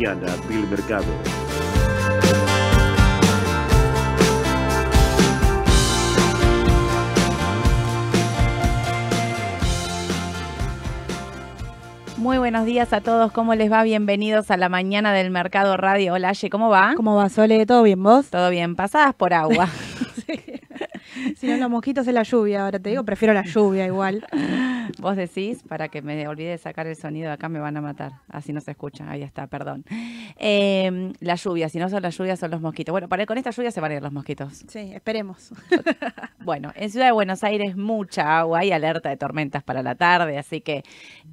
Mañana del Mercado. Muy buenos días a todos, ¿cómo les va? Bienvenidos a la mañana del Mercado Radio. Hola, Ye, ¿cómo va? ¿Cómo va, Sole? ¿Todo bien, vos? Todo bien, pasadas por agua. Si no, los mosquitos es la lluvia, ahora te digo, prefiero la lluvia igual. Vos decís, para que me olvide de sacar el sonido de acá me van a matar. Así no se escucha, ahí está, perdón. Eh, la lluvia, si no son las lluvias, son los mosquitos. Bueno, para con esta lluvia se van a ir los mosquitos. Sí, esperemos. Bueno, en Ciudad de Buenos Aires mucha agua, hay alerta de tormentas para la tarde, así que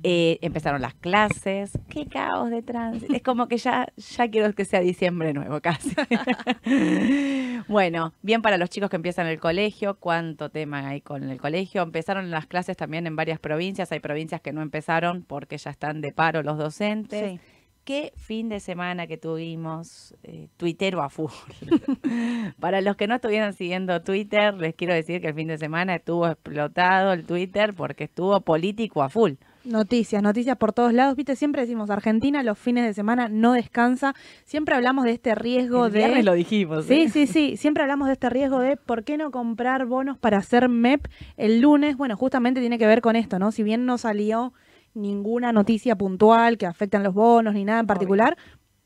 eh, empezaron las clases. Qué caos de tránsito. Es como que ya, ya quiero que sea diciembre nuevo casi. bueno, bien para los chicos que empiezan el colegio, cuánto tema hay con el colegio. Empezaron las clases también en varias provincias, hay provincias que no empezaron porque ya están de paro los docentes. Sí. Qué fin de semana que tuvimos, eh, tuitero a full. Para los que no estuvieran siguiendo Twitter, les quiero decir que el fin de semana estuvo explotado el Twitter porque estuvo político a full. Noticias, noticias por todos lados. Viste, siempre decimos, Argentina los fines de semana no descansa. Siempre hablamos de este riesgo El de... lo dijimos. Sí, ¿eh? sí, sí. Siempre hablamos de este riesgo de por qué no comprar bonos para hacer MEP el lunes. Bueno, justamente tiene que ver con esto, ¿no? Si bien no salió ninguna noticia puntual que afectan los bonos ni nada en particular,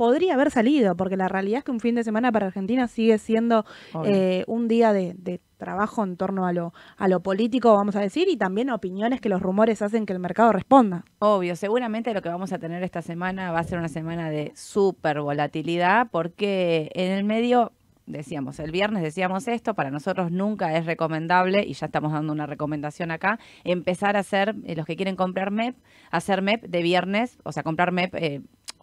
podría haber salido, porque la realidad es que un fin de semana para Argentina sigue siendo eh, un día de, de trabajo en torno a lo, a lo político, vamos a decir, y también opiniones que los rumores hacen que el mercado responda. Obvio, seguramente lo que vamos a tener esta semana va a ser una semana de súper volatilidad porque en el medio, decíamos, el viernes decíamos esto, para nosotros nunca es recomendable, y ya estamos dando una recomendación acá, empezar a hacer, eh, los que quieren comprar MEP, hacer MEP de viernes, o sea, comprar MEP... eh,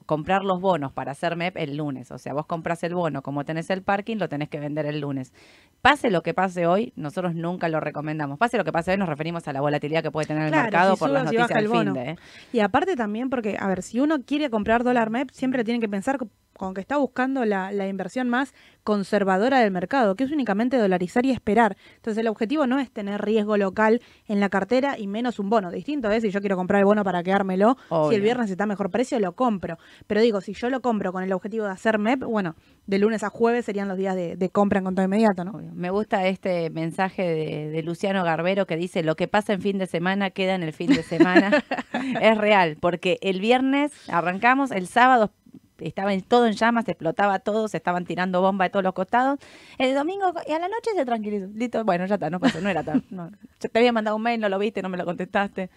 comprar los bonos para hacer MEP el lunes. O sea, vos compras el bono, como tenés el parking, lo tenés que vender el lunes. Pase lo que pase hoy, nosotros nunca lo recomendamos. Pase lo que pase hoy, nos referimos a la volatilidad que puede tener el Claro, mercado si por las noticias del el fin de. ¿eh? Y aparte también porque, a ver, si uno quiere comprar dólar MEP, siempre tiene que pensar co- con que está buscando la, la inversión más conservadora del mercado, que es únicamente dolarizar y esperar. Entonces el objetivo no es tener riesgo local en la cartera y menos un bono. Distinto es si yo quiero comprar el bono para quedármelo, si el viernes está a mejor precio, lo compro. Pero digo, si yo lo compro con el objetivo de hacer MEP, bueno, de lunes a jueves serían los días de, de compra en contado inmediato, ¿no? Obvio. Me gusta este mensaje de, de Luciano Garbero que dice, lo que pasa en fin de semana queda en el fin de semana. es real, porque el viernes arrancamos, el sábado estaba todo en llamas, explotaba todo, se estaban tirando bombas de todos los costados. El domingo y a la noche se tranquilizó. Bueno, ya está, no pasó, no era tan... Yo te había mandado un mail, no lo viste, no me lo contestaste.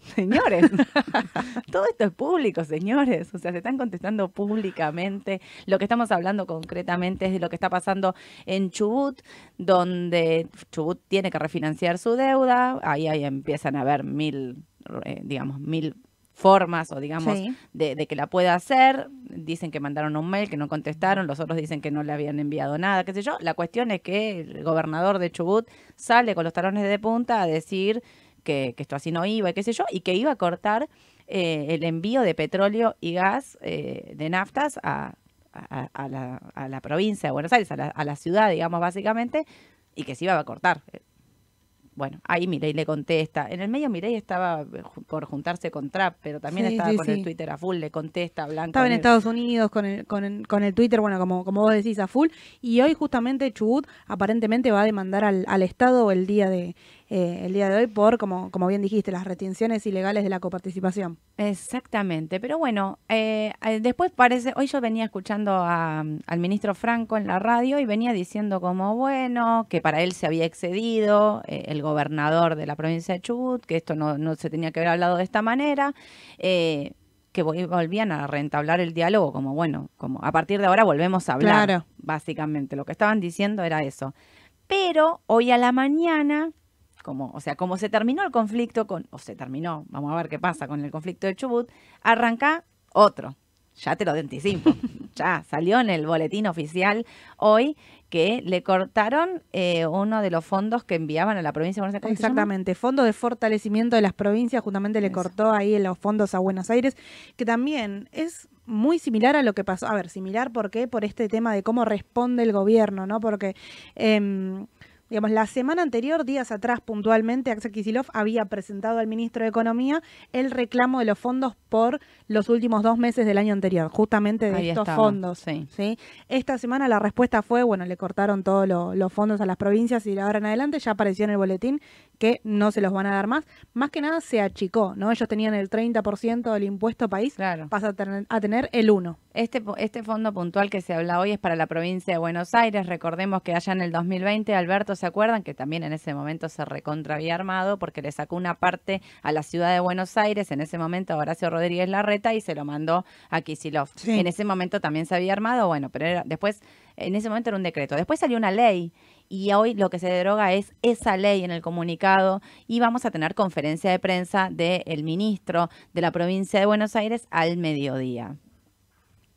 Señores, todo esto es público, señores. O sea, se están contestando públicamente. Lo que estamos hablando concretamente es de lo que está pasando en Chubut, donde Chubut tiene que refinanciar su deuda. Ahí, ahí empiezan a haber mil, eh, digamos, mil formas o digamos Sí. de, de que la pueda hacer. Dicen que mandaron un mail, que no contestaron, los otros dicen que no le habían enviado nada, qué sé yo. La cuestión es que el gobernador de Chubut sale con los talones de punta a decir que, que esto así no iba y qué sé yo, y que iba a cortar eh, el envío de petróleo y gas eh, de naftas a, a- a la, a la provincia de Buenos Aires, a la, a la ciudad, digamos, básicamente, y que se iba a cortar. Bueno, ahí Milei le contesta. En el medio Milei estaba eh, por juntarse con Trump, pero también Sí, estaba sí, con sí. el Twitter a full, le contesta, Blanco. Estaba en. Estados Unidos con el, con, el, con el Twitter, bueno, como, como vos decís, a full. Y hoy justamente Chubut aparentemente va a demandar al, al Estado el día de eh, el día de hoy por, como, como bien dijiste, las retenciones ilegales de la coparticipación. Exactamente, pero bueno, eh, eh, después parece, hoy yo venía escuchando a- al ministro Franco en la radio y venía diciendo como, bueno, que para él se había excedido eh, el gobernador de la provincia de Chubut, que esto no, no se tenía que haber hablado de esta manera, que vol- volvían a reentablar el diálogo, como bueno, como a partir de ahora volvemos a hablar, Claro. básicamente, lo que estaban diciendo era eso. Pero hoy a la mañana como, o sea, como se terminó el conflicto con, o se terminó, vamos a ver qué pasa con el conflicto de Chubut, arranca otro. Ya te lo anticipo. ya salió en el boletín oficial hoy que le cortaron eh, uno de los fondos que enviaban a la provincia de Buenos Aires. Exactamente, Fondo de Fortalecimiento de las Provincias, justamente le Eso. cortó ahí los fondos a Buenos Aires, que también es muy similar a lo que pasó. A ver, similar, ¿por qué? Por este tema de cómo responde el gobierno, ¿no? Porque em, digamos, la semana anterior, días atrás puntualmente, Axel Kisilov había presentado al ministro de Economía el reclamo de los fondos por los últimos dos meses del año anterior, justamente de Ahí estos estaba, fondos. sí. ¿sí? Esta semana la respuesta fue, bueno, le cortaron todos lo- los fondos a las provincias y de ahora en adelante ya apareció en el boletín que no se los van a dar más. Más que nada se achicó, ¿no? Ellos tenían el 30% del impuesto país, Claro. pasa a tener, a tener el 1%. Este, este fondo puntual que se habla hoy es para la provincia de Buenos Aires. Recordemos que allá en el 2020, Alberto, ¿se acuerdan? Que también en ese momento se recontra había armado porque le sacó una parte a la ciudad de Buenos Aires, en ese momento a Horacio Rodríguez Larreta, y se lo mandó a Kisilov. Sí. En ese momento también se había armado, bueno, pero era- después, en ese momento era un decreto. Después salió una ley y hoy lo que se deroga es esa ley en el comunicado y vamos a tener conferencia de prensa del ministro de la provincia de Buenos Aires al mediodía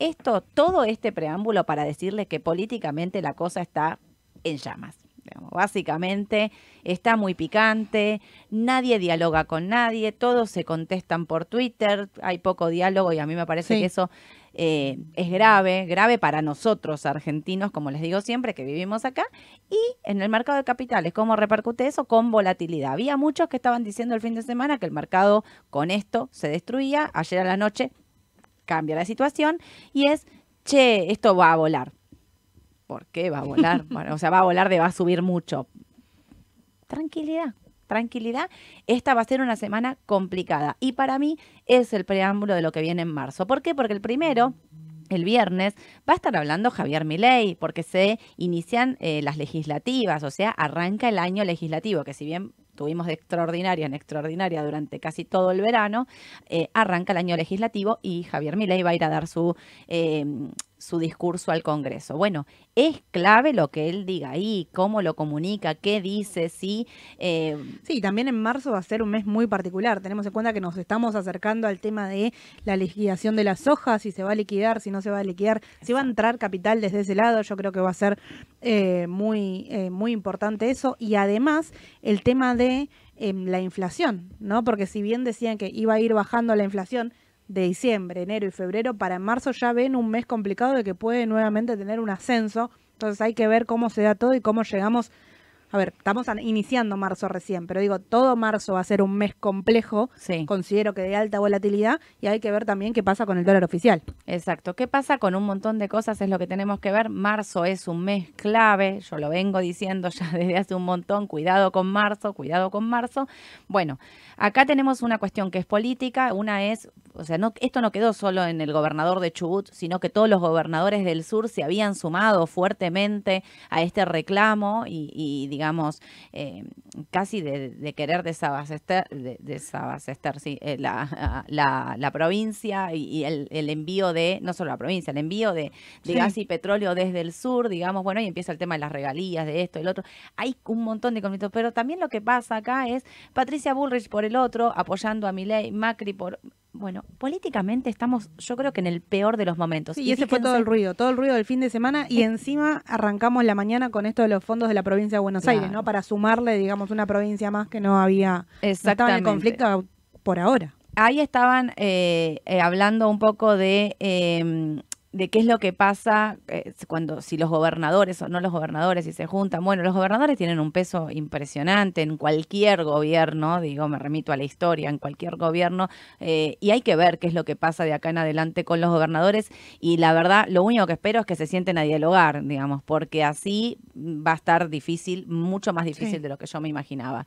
esto, todo este preámbulo para decirle que políticamente la cosa está en llamas. Digamos, Básicamente está muy picante, nadie dialoga con nadie, todos se contestan por Twitter, hay poco diálogo y a mí me parece Sí. que eso eh, es grave, grave para nosotros argentinos, como les digo siempre, que vivimos acá, y en el mercado de capitales, ¿cómo repercute eso? Con volatilidad. Había muchos que estaban diciendo el fin de semana que el mercado con esto se destruía, ayer a la noche cambia la situación y es, che, esto va a volar. ¿Por qué va a volar? Bueno, o sea, va a volar de va a subir mucho. Tranquilidad, tranquilidad. Esta va a ser una semana complicada y para mí es el preámbulo de lo que viene en marzo. ¿Por qué? Porque el primero... El viernes va a estar hablando Javier Milei porque se inician eh, las legislativas, o sea, arranca el año legislativo, que si bien tuvimos de extraordinaria en extraordinaria durante casi todo el verano, eh, arranca el año legislativo y Javier Milei va a ir a dar su, eh, su discurso al Congreso. Bueno, es clave lo que él diga ahí, cómo lo comunica, qué dice, si... eh, Sí, también en marzo va a ser un mes muy particular. Tenemos en cuenta que nos estamos acercando al tema de la liquidación de las sojas, si se va a liquidar, si no se va a liquidar, si va a entrar capital desde ese lado. Yo creo que va a ser eh, muy, eh, muy importante eso. Y además el tema de em, la inflación, ¿no? Porque si bien decían que iba a ir bajando la inflación de diciembre, enero y febrero, para marzo ya ven un mes complicado de que puede nuevamente tener un ascenso. Entonces hay que ver cómo se da todo y cómo llegamos a ver, estamos an- iniciando marzo recién, pero digo, todo marzo va a ser un mes complejo, sí. considero que de alta volatilidad, y hay que ver también qué pasa con el dólar oficial. Exacto. ¿Qué pasa con un montón de cosas? Es lo que tenemos que ver. Marzo es un mes clave. Yo lo vengo diciendo ya desde hace un montón. Cuidado con marzo, cuidado con marzo. Bueno, acá tenemos una cuestión que es política. Una es, o sea, no, esto no quedó solo en el gobernador de Chubut, sino que todos los gobernadores del sur se habían sumado fuertemente a este reclamo y, y, digamos, eh, casi de, de querer desabastecer, de, desabastecer sí, eh, la, la, la provincia y, y el, el envío de, no solo la provincia, el envío de, de Sí. gas y petróleo desde el sur, digamos, bueno, y empieza el tema de las regalías, de esto, el otro. Hay un montón de conflictos, pero también lo que pasa acá es Patricia Bullrich por el otro, apoyando a Milei, Macri por... Bueno, políticamente estamos, yo creo que en el peor de los momentos. Sí, y ese fue todo el ruido, todo el ruido del fin de semana, y encima arrancamos la mañana con esto de los fondos de la provincia de Buenos Aires. ¿no? Para sumarle, digamos, una provincia más que no había, estaba en el conflicto por ahora. ahí estaban eh, eh, hablando un poco de, eh, de qué es lo que pasa eh, cuando, si los gobernadores o no los gobernadores, si se juntan. Bueno, los gobernadores tienen un peso impresionante en cualquier gobierno, digo, me remito a la historia, en cualquier gobierno, eh, y hay que ver qué es lo que pasa de acá en adelante con los gobernadores. Y la verdad, lo único que espero es que se sienten a dialogar, digamos, porque así va a estar difícil, mucho más difícil Sí. de lo que yo me imaginaba.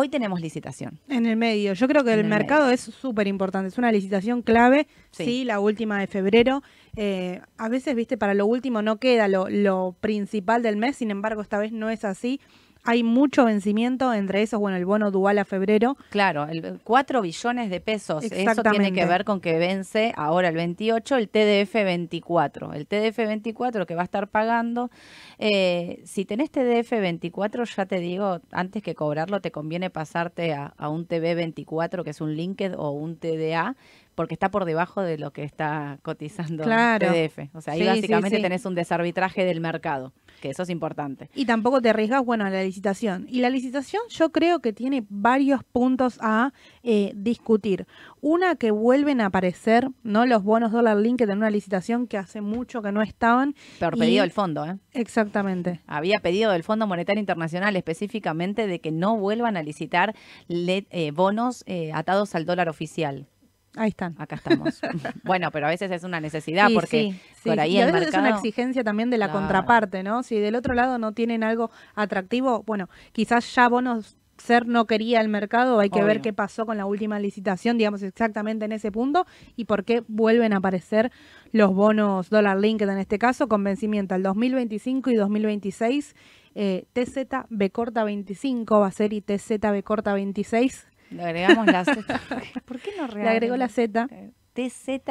Hoy tenemos licitación. En el medio. Yo creo que En el el mercado es súper importante. Es una licitación clave. Sí. Sí, la última de febrero. Eh, a veces, viste, para lo último no queda lo, lo principal del mes. Sin embargo, esta vez no es así. Hay mucho vencimiento entre esos, bueno, el bono dual a febrero. Claro, el 4 billones de pesos. Eso tiene que ver con que vence ahora el 28 el TDF 24. El TDF 24 que va a estar pagando. eh, si tenés TDF 24, ya te digo, antes que cobrarlo, te conviene pasarte a, a un TV 24, que es un Linked o un TDA, porque está por debajo de lo que está cotizando Claro. TDF. O sea, ahí Sí, sí, básicamente sí. tenés un desarbitraje del mercado. Que eso es importante. Y tampoco te arriesgas, bueno, a la licitación. Y la licitación yo creo que tiene varios puntos a eh, discutir. Una, que vuelven a aparecer, ¿no? Los bonos dólar link en una licitación que hace mucho que no estaban. Pero Y- pedido del fondo, ¿eh? Exactamente. Había pedido del Fondo Monetario Internacional específicamente de que no vuelvan a licitar le- eh, bonos eh, atados al dólar oficial. Ahí están. Acá estamos. bueno, pero a veces es una necesidad Sí, porque sí, sí. por ahí y a veces es una mercado- exigencia también de la Claro. contraparte, ¿no? Si del otro lado no tienen algo atractivo, bueno, quizás ya bonos ser no quería el mercado, hay que ver qué pasó con la última licitación, digamos exactamente en ese punto y por qué vuelven a aparecer los bonos dólar linked en este caso con vencimiento al 2025 y 2026. Eh, TZ B corta 25 va a ser y TZ B corta 26. Le agregamos la Z. ¿Por qué no Le agregó la Z TZ,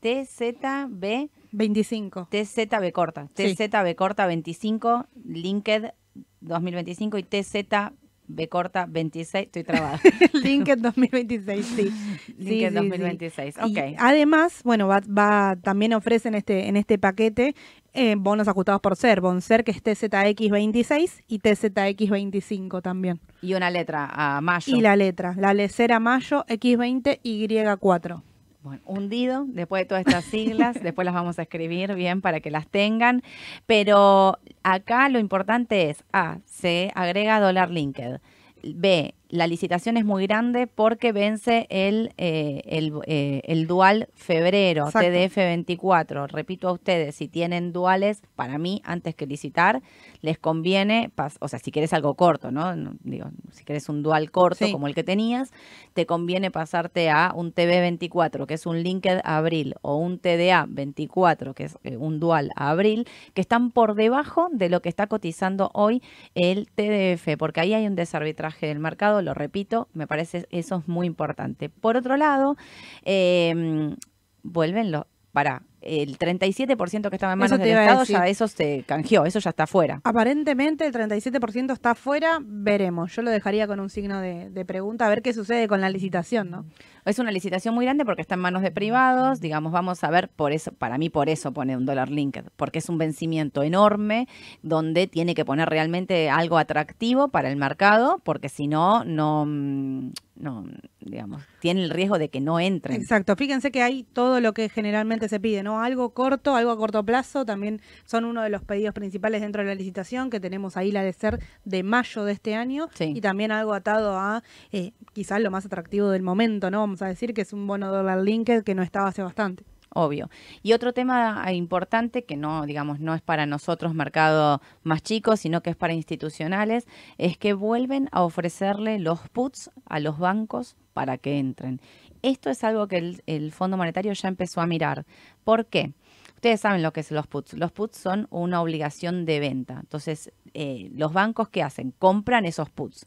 TZB, 25. TZB corta. TZB corta 25, Linked 2025 y TZB corta 26. Estoy trabada. Linked 2026, sí. Sí, Linked sí, sí. 2026. Y Ok. además, bueno, va, va- también ofrecen este, en este paquete eh, bonos ajustados por ser, Bonser que es TZX26 y TZX25 también. Y una letra a mayo. Y la letra, la lecera mayo X20 Y4. Bueno, hundido, después de todas estas siglas, después las vamos a escribir bien para que las tengan, pero acá lo importante es, A, se agrega dólar linked, B, la licitación es muy grande porque vence el, eh, el, eh, el dual febrero, Exacto. TDF 24. Repito a ustedes, si tienen duales, para mí, antes que licitar, les conviene, o sea, si quieres algo corto, ¿no? Digo, si quieres un dual corto Sí. como el que tenías, te conviene pasarte a un TB 24, que es un linked a abril, o un TDA 24, que es eh, un dual a abril, que están por debajo de lo que está cotizando hoy el TDF, porque ahí hay un desarbitraje del mercado, lo repito, me parece eso es muy importante. Por otro lado, eh, vuelven los, para el 37% que estaba en manos del Estado, ya eso se canjeó, eso ya está fuera. Aparentemente el 37% está afuera, veremos. Yo lo dejaría con un signo de, de pregunta, a ver qué sucede con la licitación, ¿no? Es una licitación muy grande porque está en manos de privados, digamos, vamos a ver, por eso, para mí por eso pone un dólar linked, porque es un vencimiento enorme donde tiene que poner realmente algo atractivo para el mercado, porque si no, no, mm, no, digamos, tiene el riesgo de que no entren. Exacto, fíjense que hay todo lo que generalmente se pide, ¿no? Algo corto, algo a corto plazo, también son uno de los pedidos principales dentro de la licitación, que tenemos ahí la de ser de mayo de este año, Sí. y también algo atado a eh, quizás lo más atractivo del momento, ¿no? Vamos a decir que es un bono dólar linked que no estaba hace bastante. Obvio. Y otro tema importante que no, digamos, no es para nosotros mercado más chico, sino que es para institucionales, es que vuelven a ofrecerle los puts a los bancos para que entren. Esto es algo que el, Fondo Monetario ya empezó a mirar. ¿Por qué? Ustedes saben lo que son los puts. Los puts son una obligación de venta. Entonces, eh, los bancos que hacen compran esos puts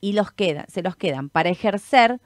y se los quedan para ejercer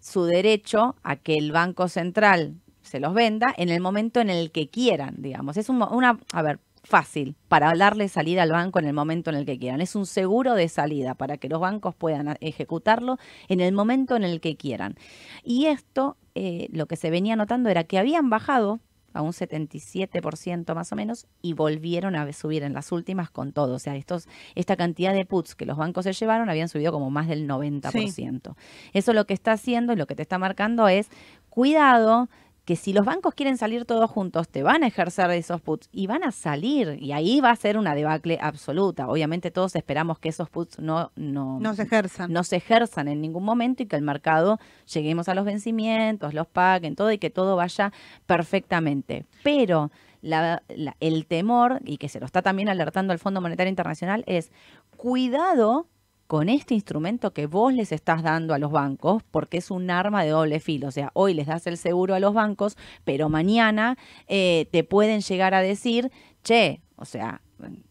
su derecho a que el Banco Central se los venda en el momento en el que quieran, digamos. Es un una, a ver, fácil para darle salida al banco en el momento en el que quieran. Es un seguro de salida para que los bancos puedan ejecutarlo en el momento en el que quieran. Y esto, eh, lo que se venía notando era que habían bajado a un 77% más o menos y volvieron a subir en las últimas con todo. O sea, estos, esta cantidad de puts que los bancos se llevaron habían subido como más del 90%. Eso lo que está haciendo y lo que te está marcando es cuidado que si los bancos quieren salir todos juntos, te van a ejercer esos puts y van a salir. Y ahí va a ser una debacle absoluta. Obviamente todos esperamos que esos puts no, no, No se ejerzan. no se ejerzan en ningún momento y que el mercado lleguemos a los vencimientos, los paguen, todo y que todo vaya perfectamente. Pero la- la- el temor, y que se lo está también alertando el Fondo Monetario Internacional, es cuidado con este instrumento que vos les estás dando a los bancos, porque es un arma de doble filo. O sea, hoy les das el seguro a los bancos, pero mañana eh, te pueden llegar a decir, che, o sea,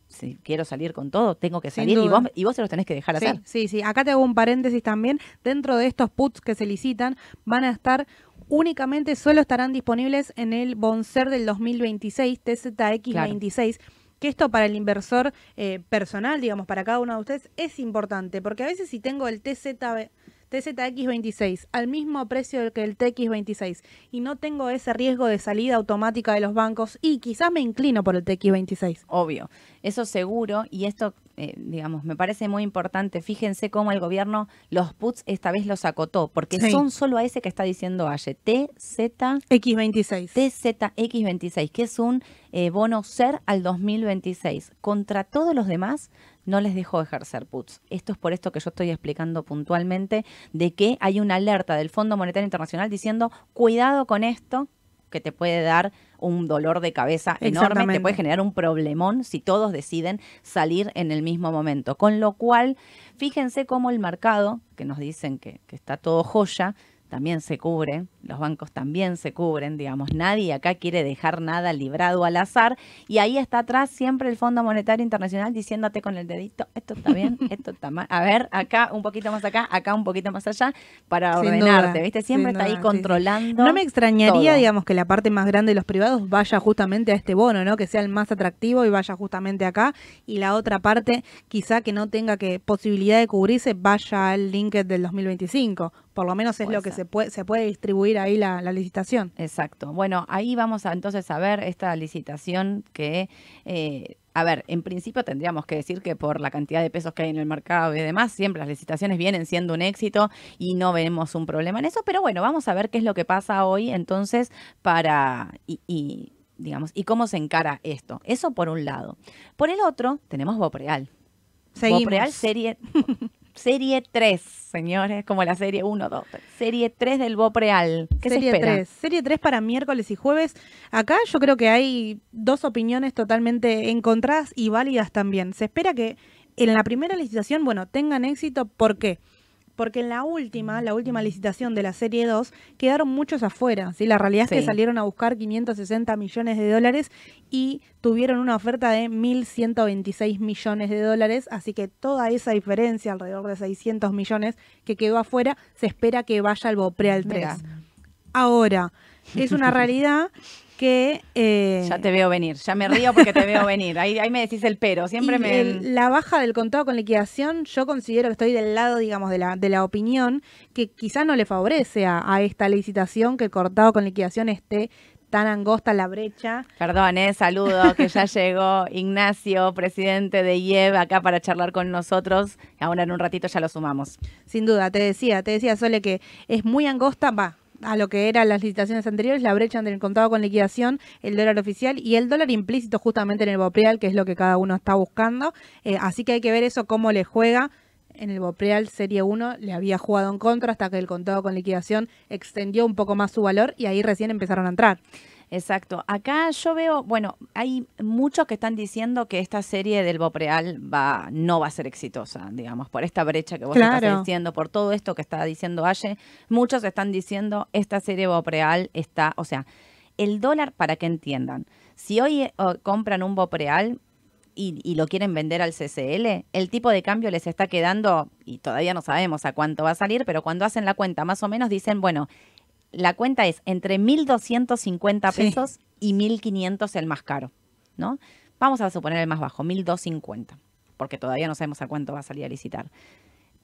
si quiero salir con todo, tengo que salir y vos, y vos se los tenés que dejar Sí, hacer. sí, sí. Acá te hago un paréntesis también. Dentro de estos puts que se licitan, van a estar únicamente, solo estarán disponibles en el Bonser del 2026, TZX26. Que esto para el inversor eh, personal, digamos, para cada uno de ustedes, es importante. Porque a veces si tengo el TZ, TZX26 al mismo precio que el TX26 y no tengo ese riesgo de salida automática de los bancos y quizás me inclino por el TX26. Obvio, eso seguro y esto, eh, digamos, me parece muy importante. Fíjense cómo el gobierno los puts esta vez los acotó, porque Sí. son solo a ese que está diciendo Aye, TZ X26. TZX26, que es un eh, bono ser al 2026. Contra todos los demás, no les dejó ejercer puts. Esto es por esto que yo estoy explicando puntualmente de que hay una alerta del Fondo Monetario Internacional diciendo, cuidado con esto, que te puede dar un dolor de cabeza enorme, te puede generar un problemón si todos deciden salir en el mismo momento. Con lo cual, fíjense cómo el mercado, que nos dicen que, que está todo joya, también se cubre, los bancos también se cubren, digamos, nadie acá quiere dejar nada librado al azar y ahí está atrás siempre el Fondo Monetario Internacional diciéndote con el dedito, esto está bien, esto está mal, a ver, acá un poquito más acá, acá un poquito más allá, para Sin ordenarte, duda, ¿viste? Siempre está ahí sí, controlando. No me extrañaría, todo. digamos, que la parte más grande de los privados vaya justamente a este bono, ¿no? Que sea el más atractivo y vaya justamente acá. Y la otra parte, quizá que no tenga que posibilidad de cubrirse, vaya al LinkedIn del 2025. Por lo menos es Puede lo que ser. se puede, se puede distribuir ahí la, la licitación. Exacto. Bueno, ahí vamos a entonces a ver esta licitación que, eh, a ver, en principio tendríamos que decir que por la cantidad de pesos que hay en el mercado y demás, siempre las licitaciones vienen siendo un éxito y no vemos un problema en eso, pero bueno, vamos a ver qué es lo que pasa hoy entonces para, y, y, digamos, y cómo se encara esto. Eso por un lado. Por el otro, tenemos Bopreal. Seguimos. Bopreal serie, serie 3, señores, como la serie 1, 2, serie 3 del Bopreal. ¿Qué Serie se espera? 3. Serie 3 para miércoles y jueves. Acá yo creo que hay dos opiniones totalmente encontradas y válidas también. Se espera que en la primera licitación, bueno, tengan éxito. ¿Por qué? Porque en la última, la última licitación de la serie 2, quedaron muchos afuera. ¿sí? La realidad es que salieron a buscar 560 millones de dólares y tuvieron una oferta de 1.126 millones de dólares. Así que toda esa diferencia, alrededor de 600 millones que quedó afuera, se espera que vaya al Bopreal 3. Mira. Ahora, es una realidad que... eh, Ya te veo venir, ya me río porque te veo venir. Ahí, ahí me decís el pero, siempre me... el- la baja del contado con liquidación, yo considero que estoy del lado, digamos, de la, de la opinión que quizás no le favorece a, a esta licitación que el contado con liquidación esté tan angosta la brecha. Perdón, eh, saludo, que ya llegó Ignacio, presidente de IEB, acá para charlar con nosotros. Ahora en un ratito ya lo sumamos. Sin duda, te decía, te decía Sole que es muy angosta, va, a lo que eran las licitaciones anteriores, la brecha entre el contado con liquidación, el dólar oficial y el dólar implícito justamente en el Bopreal, que es lo que cada uno está buscando. Eh, así que hay que ver eso cómo le juega. En el Bopreal Serie 1 le había jugado en contra hasta que el contado con liquidación extendió un poco más su valor y ahí recién empezaron a entrar. Exacto. Acá yo veo, bueno, hay muchos que están diciendo que esta serie del Bopreal va, no va a ser exitosa, digamos, por esta brecha que vos Claro. estás diciendo, por todo esto que está diciendo Aye. Muchos están diciendo esta serie Bopreal está, o sea, el dólar, para que entiendan, si hoy compran un Bopreal y, y lo quieren vender al CCL, el tipo de cambio les está quedando, y todavía no sabemos a cuánto va a salir, pero cuando hacen la cuenta más o menos dicen, bueno, la cuenta es entre 1.250 Sí. pesos y 1.500 el más caro, ¿no? Vamos a suponer el más bajo, 1.250, porque todavía no sabemos a cuánto va a salir a licitar.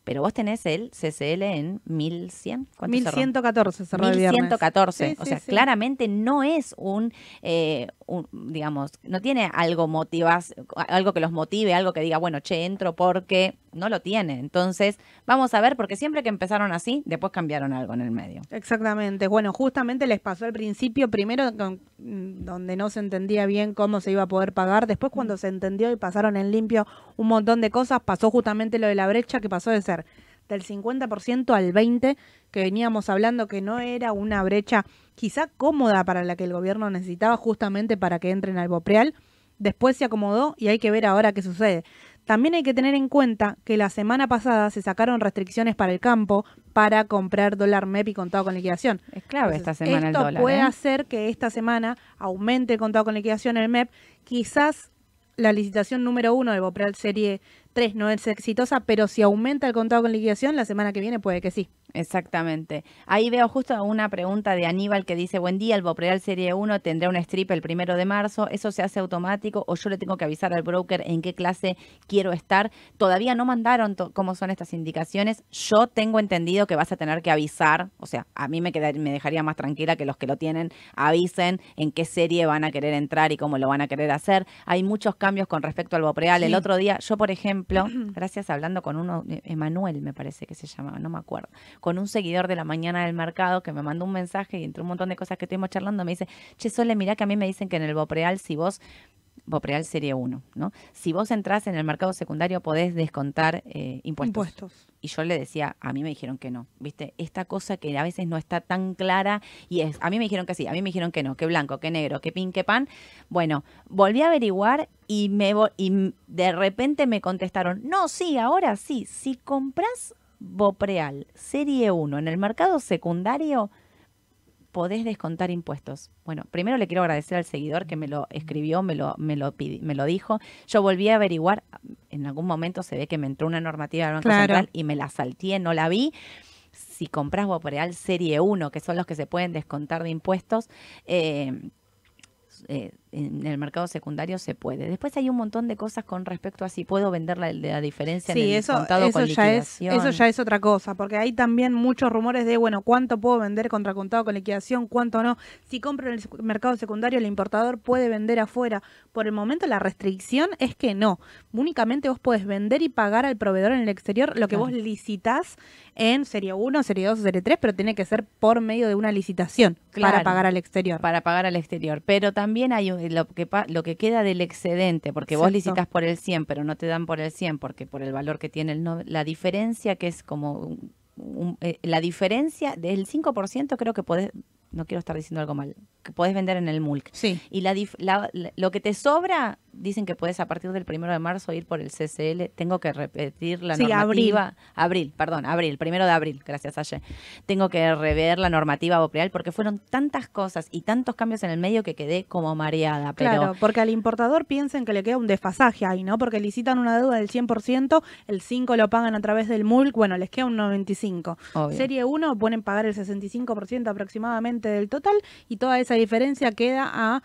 Pero vos tenés el CCL en 1.100. ¿cuánto cerró? 1114 cerró el viernes. 1114. Sí, o sí, sea, sí. claramente no es un, eh, un, digamos, no tiene algo motivas, algo que los motive, algo que diga, bueno, che, entro porque no lo tiene. Entonces, vamos a ver, porque siempre que empezaron así, después cambiaron algo en el medio. Exactamente. Bueno, justamente les pasó al principio, primero con- donde no se entendía bien cómo se iba a poder pagar, después cuando se entendió y pasaron en limpio un montón de cosas, pasó justamente lo de la brecha que pasó de ser del 50% al 20%, que veníamos hablando que no era una brecha quizá cómoda para la que el gobierno necesitaba justamente para que entren al Bopreal. Después se acomodó y hay que ver ahora qué sucede. También hay que tener en cuenta que la semana pasada se sacaron restricciones para el campo para comprar dólar MEP y contado con liquidación. Es clave Entonces, esta semana esto el dólar. puede ¿eh? hacer que esta semana aumente el contado con liquidación el MEP. Quizás la licitación número uno del Bopreal Serie 3 no es exitosa, pero si aumenta el contado con liquidación, la semana que viene puede que sí. Exactamente. Ahí veo justo una pregunta de Aníbal que dice, buen día, el Bopreal Serie 1 tendrá un strip el primero de marzo, ¿eso se hace automático o yo le tengo que avisar al broker en qué clase quiero estar? Todavía no mandaron cómo son estas indicaciones, yo tengo entendido que vas a tener que avisar, o sea, a mí me, me dejaría más tranquila que los que lo tienen avisen en qué serie van a querer entrar y cómo lo van a querer hacer. Hay muchos cambios con respecto al Bopreal. El otro día, yo por ejemplo, gracias hablando con uno, Emanuel me parece que se llamaba, no me acuerdo con un seguidor de la mañana del mercado que me mandó un mensaje y entre un montón de cosas que estuvimos charlando me dice, che, Sole, mirá que a mí me dicen que en el Bopreal si vos Bopreal serie 1, ¿no? Si vos entras en el mercado secundario podés descontar eh, impuestos. Y yo le decía, a mí me dijeron que no, ¿viste? Esta cosa que a veces no está tan clara y es, a mí me dijeron que sí, a mí me dijeron que no, que blanco, que negro, que pin, que pan. Bueno, volví a averiguar y, me, y de repente me contestaron, no, sí, ahora sí, si compras Bopreal Serie 1 en el mercado secundario, podés descontar impuestos. Bueno, primero le quiero agradecer al seguidor que me lo escribió, me lo, me lo, me lo dijo. Yo volví a averiguar, en algún momento se ve que me entró una normativa del Banco Central y me la salté, no la vi. Si compras Bopreal Serie 1, que son los que se pueden descontar de impuestos, eh, eh, en el mercado secundario se puede. Después hay un montón de cosas con respecto a si puedo vender la, la diferencia en el eso, contado eso ya es Eso ya es otra cosa, porque hay también muchos rumores de, bueno, cuánto puedo vender contra contado con liquidación, cuánto no. Si compro en el mercado secundario, el importador puede vender afuera. Por el momento la restricción es que no. Únicamente vos podés vender y pagar al proveedor en el exterior lo que vos licitas en Serie 1, Serie 2 o Serie 3, pero tiene que ser por medio de una licitación para pagar al exterior. Para pagar al exterior. Pero también hay un lo que, lo que queda del excedente, porque vos licitas por el 100, pero no te dan por el 100, porque por el valor que tiene el no, la diferencia que es como eh, la diferencia del 5% creo que podés, no quiero estar diciendo algo mal, que podés vender en el MULC. Sí. Y la, lo que te sobra dicen que puedes a partir del primero de marzo ir por el CCL. Tengo que repetir la normativa. Abril. perdón, abril, primero de abril, gracias Aye. Tengo que rever la normativa Bopreal porque fueron tantas cosas y tantos cambios en el medio que quedé como mareada. Pero... Claro, porque al importador piensen que le queda un desfasaje ahí, ¿no? Porque licitan una deuda del 100%, el 5 lo pagan a través del MULC, bueno, les queda un 95. Serie 1 pueden pagar el 65% aproximadamente del total y toda esa diferencia queda a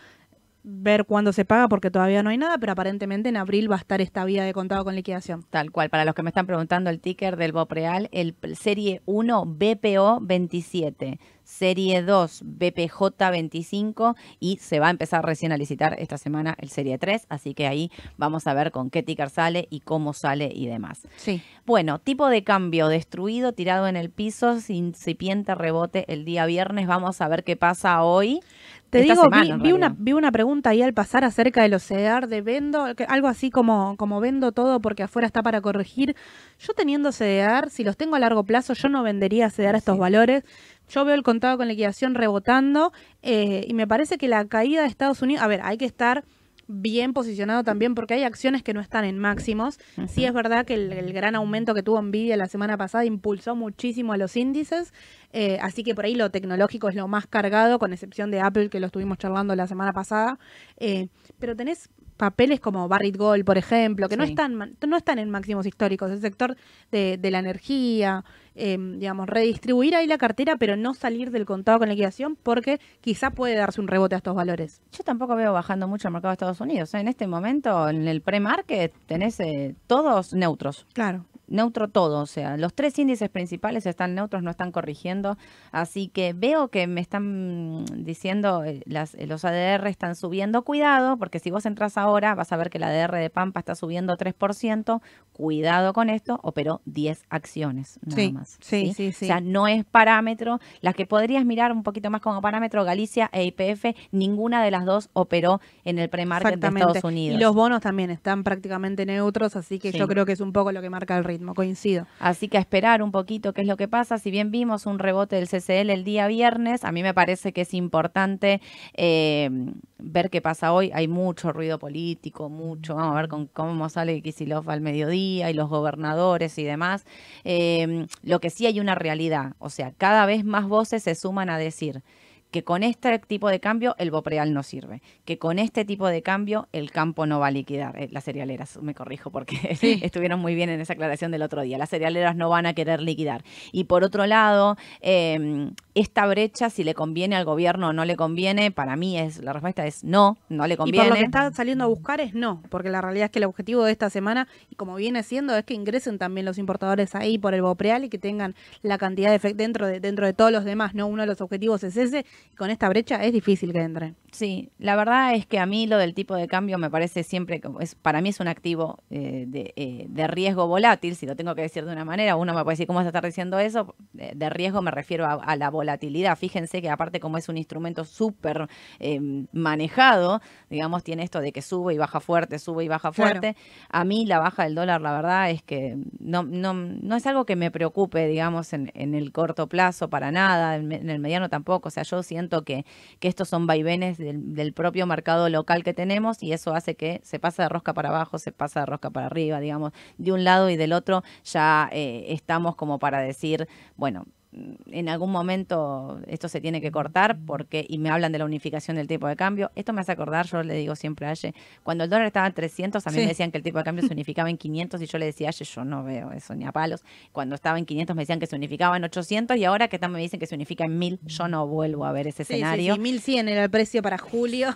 ver cuándo se paga porque todavía no hay nada, pero aparentemente en abril va a estar esta vía de contado con liquidación. Tal cual, para los que me están preguntando el ticker del Bopreal, el serie 1 BPO 27 Serie 2 BPJ 25 y se va a empezar recién a licitar esta semana el Serie 3, así que ahí vamos a ver con qué ticker sale y cómo sale y demás. Sí. Bueno, tipo de cambio destruido, tirado en el piso, incipiente rebote el día viernes, vamos a ver qué pasa hoy. Te digo, vi, una, vi una pregunta ahí al pasar acerca de los CEDAR de vendo, algo así como, como vendo todo porque afuera está para corregir. Yo teniendo CEDAR, si los tengo a largo plazo, yo no vendería CEDAR a estos valores. Yo veo el contado con liquidación rebotando eh, y me parece que la caída de Estados Unidos, a ver, hay que estar bien posicionado también porque hay acciones que no están en máximos. Sí es verdad que el, gran aumento que tuvo Nvidia la semana pasada impulsó muchísimo a los índices, eh, así que por ahí lo tecnológico es lo más cargado, con excepción de Apple que lo estuvimos charlando la semana pasada. Eh, pero tenés papeles como Barrick Gold, por ejemplo, que no están no están en máximos históricos, el sector de, de la energía, Em, digamos, redistribuir ahí la cartera, pero no salir del contado con liquidación, porque quizá puede darse un rebote a estos valores. Yo tampoco veo bajando mucho el mercado de Estados Unidos. ¿eh? En este momento, en el pre-market, tenés eh, todos neutros. Claro neutro todo, o sea, los tres índices principales están neutros, no están corrigiendo, así que veo que me están diciendo, eh, las, eh, los ADR están subiendo, cuidado, porque si vos entras ahora vas a ver que la ADR de Pampa está subiendo 3%, cuidado con esto, operó 10 acciones nada más. Sí, sí, sí, O sea, no es parámetro, las que podrías mirar un poquito más como parámetro, Galicia e IPF, ninguna de las dos operó en el pre-market de Estados Unidos. Y los bonos también están prácticamente neutros, así que yo creo que es un poco lo que marca el ritmo coincido. Así que a esperar un poquito qué es lo que pasa. Si bien vimos un rebote del CCL el día viernes, a mí me parece que es importante eh, ver qué pasa hoy. Hay mucho ruido político, mucho. Vamos a ver cómo sale Kisilov al mediodía y los gobernadores y demás. Eh, lo que sí hay una realidad, o sea, cada vez más voces se suman a decir que con este tipo de cambio el Bopreal no sirve, que con este tipo de cambio el campo no va a liquidar. Eh, las cerealeras, me corrijo porque estuvieron muy bien en esa aclaración del otro día, las cerealeras no van a querer liquidar. Y por otro lado, em, esta brecha, si le conviene al gobierno o no le conviene, para mí es la respuesta es no, no le conviene. Y por lo que está saliendo a buscar es no, porque la realidad es que el objetivo de esta semana, y como viene siendo, es que ingresen también los importadores ahí por el Bopreal y que tengan la cantidad de dentro de, dentro de todos los demás, ¿no? Uno de los objetivos es ese, con esta brecha es difícil que entren. Sí, la verdad es que a mí lo del tipo de cambio me parece siempre, es, para mí es un activo eh, eh, de, riesgo volátil, si lo tengo que decir de una manera, uno me puede decir, ¿cómo se está diciendo eso? De, riesgo me refiero a, la volatilidad. Fíjense que aparte como es un instrumento súper em, manejado, digamos, tiene esto de que sube y baja fuerte, sube y baja fuerte. A mí la baja del dólar, la verdad es que no, no, no es algo que me preocupe, digamos, en, en el corto plazo para nada, en, el mediano tampoco. O sea, yo siento que, que estos son vaivenes del, propio mercado local que tenemos y eso hace que se pasa de rosca para abajo, se pasa de rosca para arriba, digamos, de un lado y del otro ya eh, estamos como para decir, bueno, en algún momento esto se tiene que cortar porque y me hablan de la unificación del tipo de cambio. Esto me hace acordar, yo le digo siempre a Aye, cuando el dólar estaba en 300, a mí me decían que el tipo de cambio se unificaba en 500 y yo le decía a Aye, yo no veo eso ni a palos. Cuando estaba en 500 me decían que se unificaba en 800 y ahora que me dicen que se unifica en 1000, yo no vuelvo a ver ese escenario. Sí, 1100 era el precio para julio,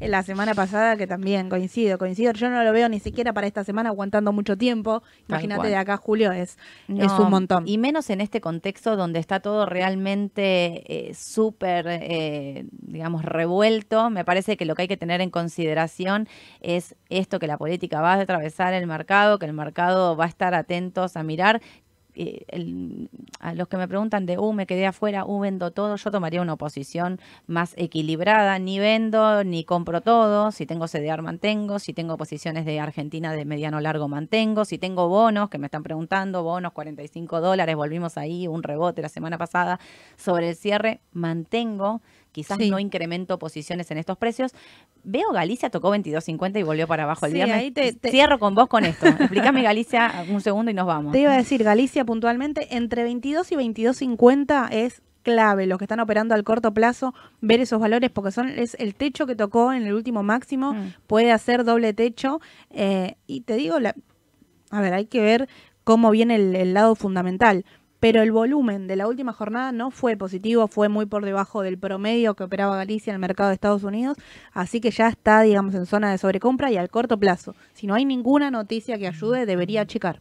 en la semana pasada que también coincido, coincido. Yo no lo veo ni siquiera para esta semana aguantando mucho tiempo. Imagínate de acá julio es, es un montón. Y menos en este contexto donde está todo realmente eh, súper, eh, digamos, revuelto. Me parece que lo que hay que tener en consideración es esto, que la política va a atravesar el mercado, que el mercado va a estar atentos a mirar eh, a los que me preguntan de, uh, me quedé afuera, uh, vendo todo, yo tomaría una posición más equilibrada, ni vendo ni compro todo, si tengo CDR mantengo, si tengo posiciones de Argentina de mediano largo mantengo, si tengo bonos, que me están preguntando, bonos 45 dólares, volvimos ahí, un rebote la semana pasada. Sobre el cierre, mantengo quizás no incremento posiciones en estos precios. Veo Galicia tocó 22.50 y volvió para abajo el día viernes. Cierro con vos con esto. Explícame Galicia un segundo y nos vamos. Te iba a decir, Galicia puntualmente, entre 22 y 22.50 es clave los que están operando al corto plazo ver esos valores porque son es el techo que tocó en el último máximo mm. puede hacer doble techo eh, y te digo la, a ver hay que ver cómo viene el lado fundamental pero el volumen de la última jornada no fue positivo, fue muy por debajo del promedio que operaba Galicia en el mercado de Estados Unidos, así que ya está, digamos, en zona de sobrecompra y al corto plazo. Si no hay ninguna noticia que ayude, debería achicar.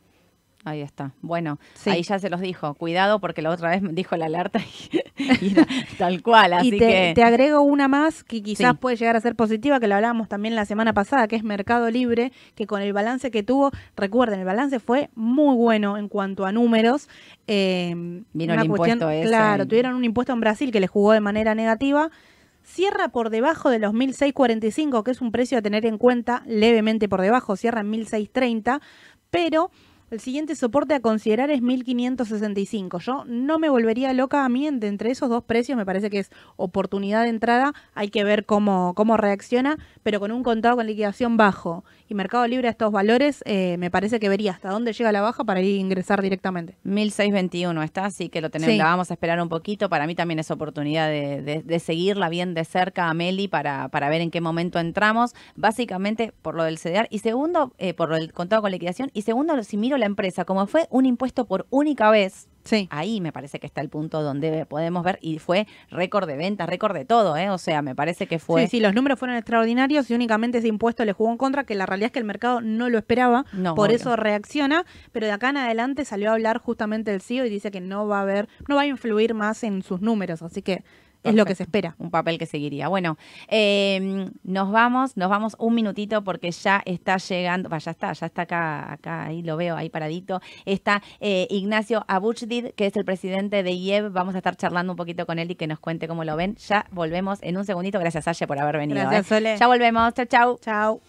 Ahí está. Bueno, ahí ya se los dijo. Cuidado porque la otra vez me dijo la alerta y, tal cual. Así y te, que... te agrego una más que quizás puede llegar a ser positiva, que lo hablábamos también la semana pasada, que es Mercado Libre, que con el balance que tuvo, recuerden, el balance fue muy bueno en cuanto a números. Eh, Vino el impuesto Claro, tuvieron un impuesto en Brasil que le jugó de manera negativa cierra por debajo de los 1.645, que es un precio a tener en cuenta, levemente por debajo, cierra en 1.630, pero el siguiente soporte a considerar es 1565. Yo no me volvería loca a mí entre esos dos precios, me parece que es oportunidad de entrada, hay que ver cómo, cómo reacciona, pero con un contado con liquidación bajo y Mercado Libre a estos valores, eh, me parece que vería hasta dónde llega la baja para ir a ingresar directamente. 1621 está, así que lo tenemos, la vamos a esperar un poquito. Para mí también es oportunidad de, seguirla bien de cerca a Meli para, para ver en qué momento entramos. Básicamente por lo del CDR y segundo, eh, por el contado con liquidación y segundo, si miro la empresa, como fue un impuesto por única vez, Sí. Ahí me parece que está el punto donde podemos ver, y fue récord de ventas, récord de todo, ¿eh? O sea, me parece que fue. Sí, sí, los números fueron extraordinarios y únicamente ese impuesto le jugó en contra, que la realidad es que el mercado no lo esperaba, por eso reacciona, pero de acá en adelante salió a hablar justamente el CEO y dice que no va a haber, no va a influir más en sus números, así que es lo que se espera. Un papel que seguiría. Bueno, em, nos vamos, nos vamos un minutito porque ya está llegando, ya está, ya está acá, acá, ahí lo veo, ahí paradito. Está eh, Ignacio Abuchdid, que es el presidente de IEB. Vamos a estar charlando un poquito con él y que nos cuente cómo lo ven. Ya volvemos en un segundito. Gracias, Aye, por haber venido. Gracias, ¿eh? Sole. Ya volvemos. Chau, chau. Chau.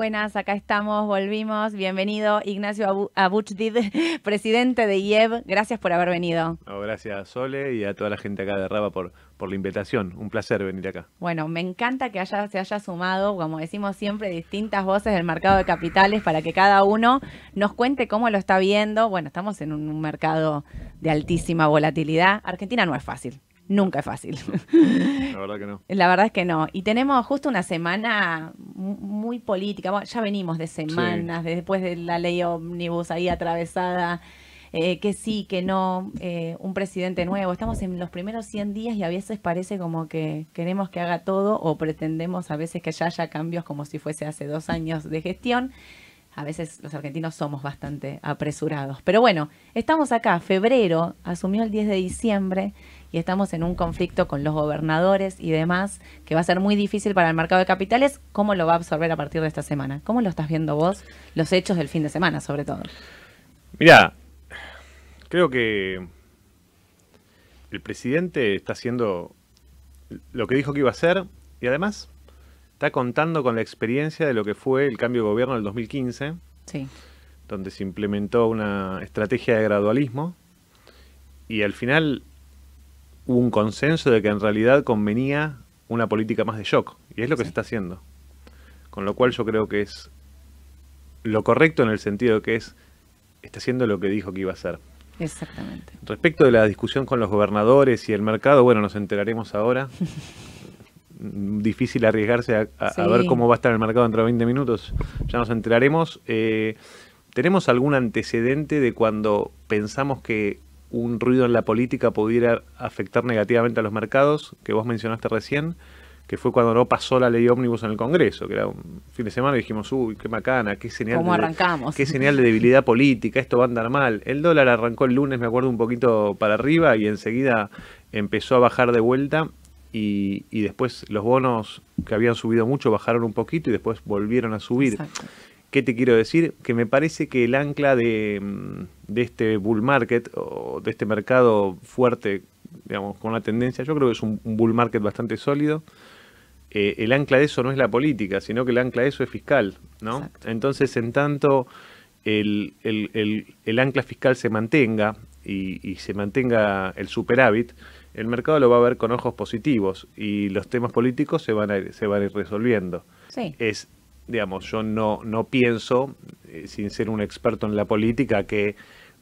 Buenas, acá estamos, volvimos. Bienvenido, Ignacio Abuchdid, presidente de IEB. Gracias por haber venido. gracias a Sole y a toda la gente acá de Raba por, por la invitación. Un placer venir acá. Bueno, me encanta que haya, se haya sumado, como decimos siempre, distintas voces del mercado de capitales para que cada uno nos cuente cómo lo está viendo. Bueno, estamos en un mercado de altísima volatilidad. Argentina no es fácil Nunca es fácil. La verdad que no. La verdad es que no. Y tenemos justo una semana muy política. Bueno, ya venimos de semanas, después de la ley ómnibus ahí atravesada. Eh, que sí, que no, eh, un presidente nuevo. Estamos en los primeros 100 días y a veces parece como que queremos que haga todo o pretendemos a veces que ya haya cambios como si fuese hace dos años de gestión. A veces los argentinos somos bastante apresurados. Pero bueno, estamos acá, febrero, asumió el 10 de diciembre y estamos en un conflicto con los gobernadores y demás que va a ser muy difícil para el mercado de capitales. ¿Cómo lo va a absorber a partir de esta semana? ¿Cómo lo estás viendo vos, los hechos del fin de semana sobre todo? Mira, creo que el presidente está haciendo lo que dijo que iba a hacer y además está contando con la experiencia de lo que fue el cambio de gobierno del 2015, sí. donde se implementó una estrategia de gradualismo y al final hubo un consenso de que en realidad convenía una política más de shock, y es lo que se está haciendo. Con lo cual yo creo que es lo correcto en el sentido de que es está haciendo lo que dijo que iba a hacer. Exactamente. Respecto de la discusión con los gobernadores y el mercado, bueno, nos enteraremos ahora. Difícil arriesgarse a, ver cómo va a estar el mercado dentro de 20 minutos. Ya nos enteraremos. Eh, ¿Tenemos algún antecedente de cuando pensamos que un ruido en la política pudiera afectar negativamente a los mercados, que vos mencionaste recién, que fue cuando no pasó la ley ómnibus en el Congreso, que era un fin de semana y dijimos, uy, qué macana, qué señal, ¿Cómo arrancamos? qué señal de debilidad política, esto va a andar mal. El dólar arrancó el lunes, me acuerdo, un poquito para arriba y enseguida empezó a bajar de vuelta y, y después los bonos que habían subido mucho bajaron un poquito y después volvieron a subir. Exacto. ¿Qué te quiero decir? Que me parece que el ancla de, mm, de, este bull market o de este mercado fuerte, digamos, con la tendencia, yo creo que es un, bull market bastante sólido. Eh, el ancla de eso no es la política, sino que el ancla de eso es fiscal, ¿no? Entonces, en tanto el, el, ancla fiscal se mantenga y, y, se mantenga el superávit, el mercado lo va a ver con ojos positivos y los temas políticos se van a, se van a ir resolviendo. Sí. Es digamos, yo no, no pienso, eh, sin ser un experto en la política, que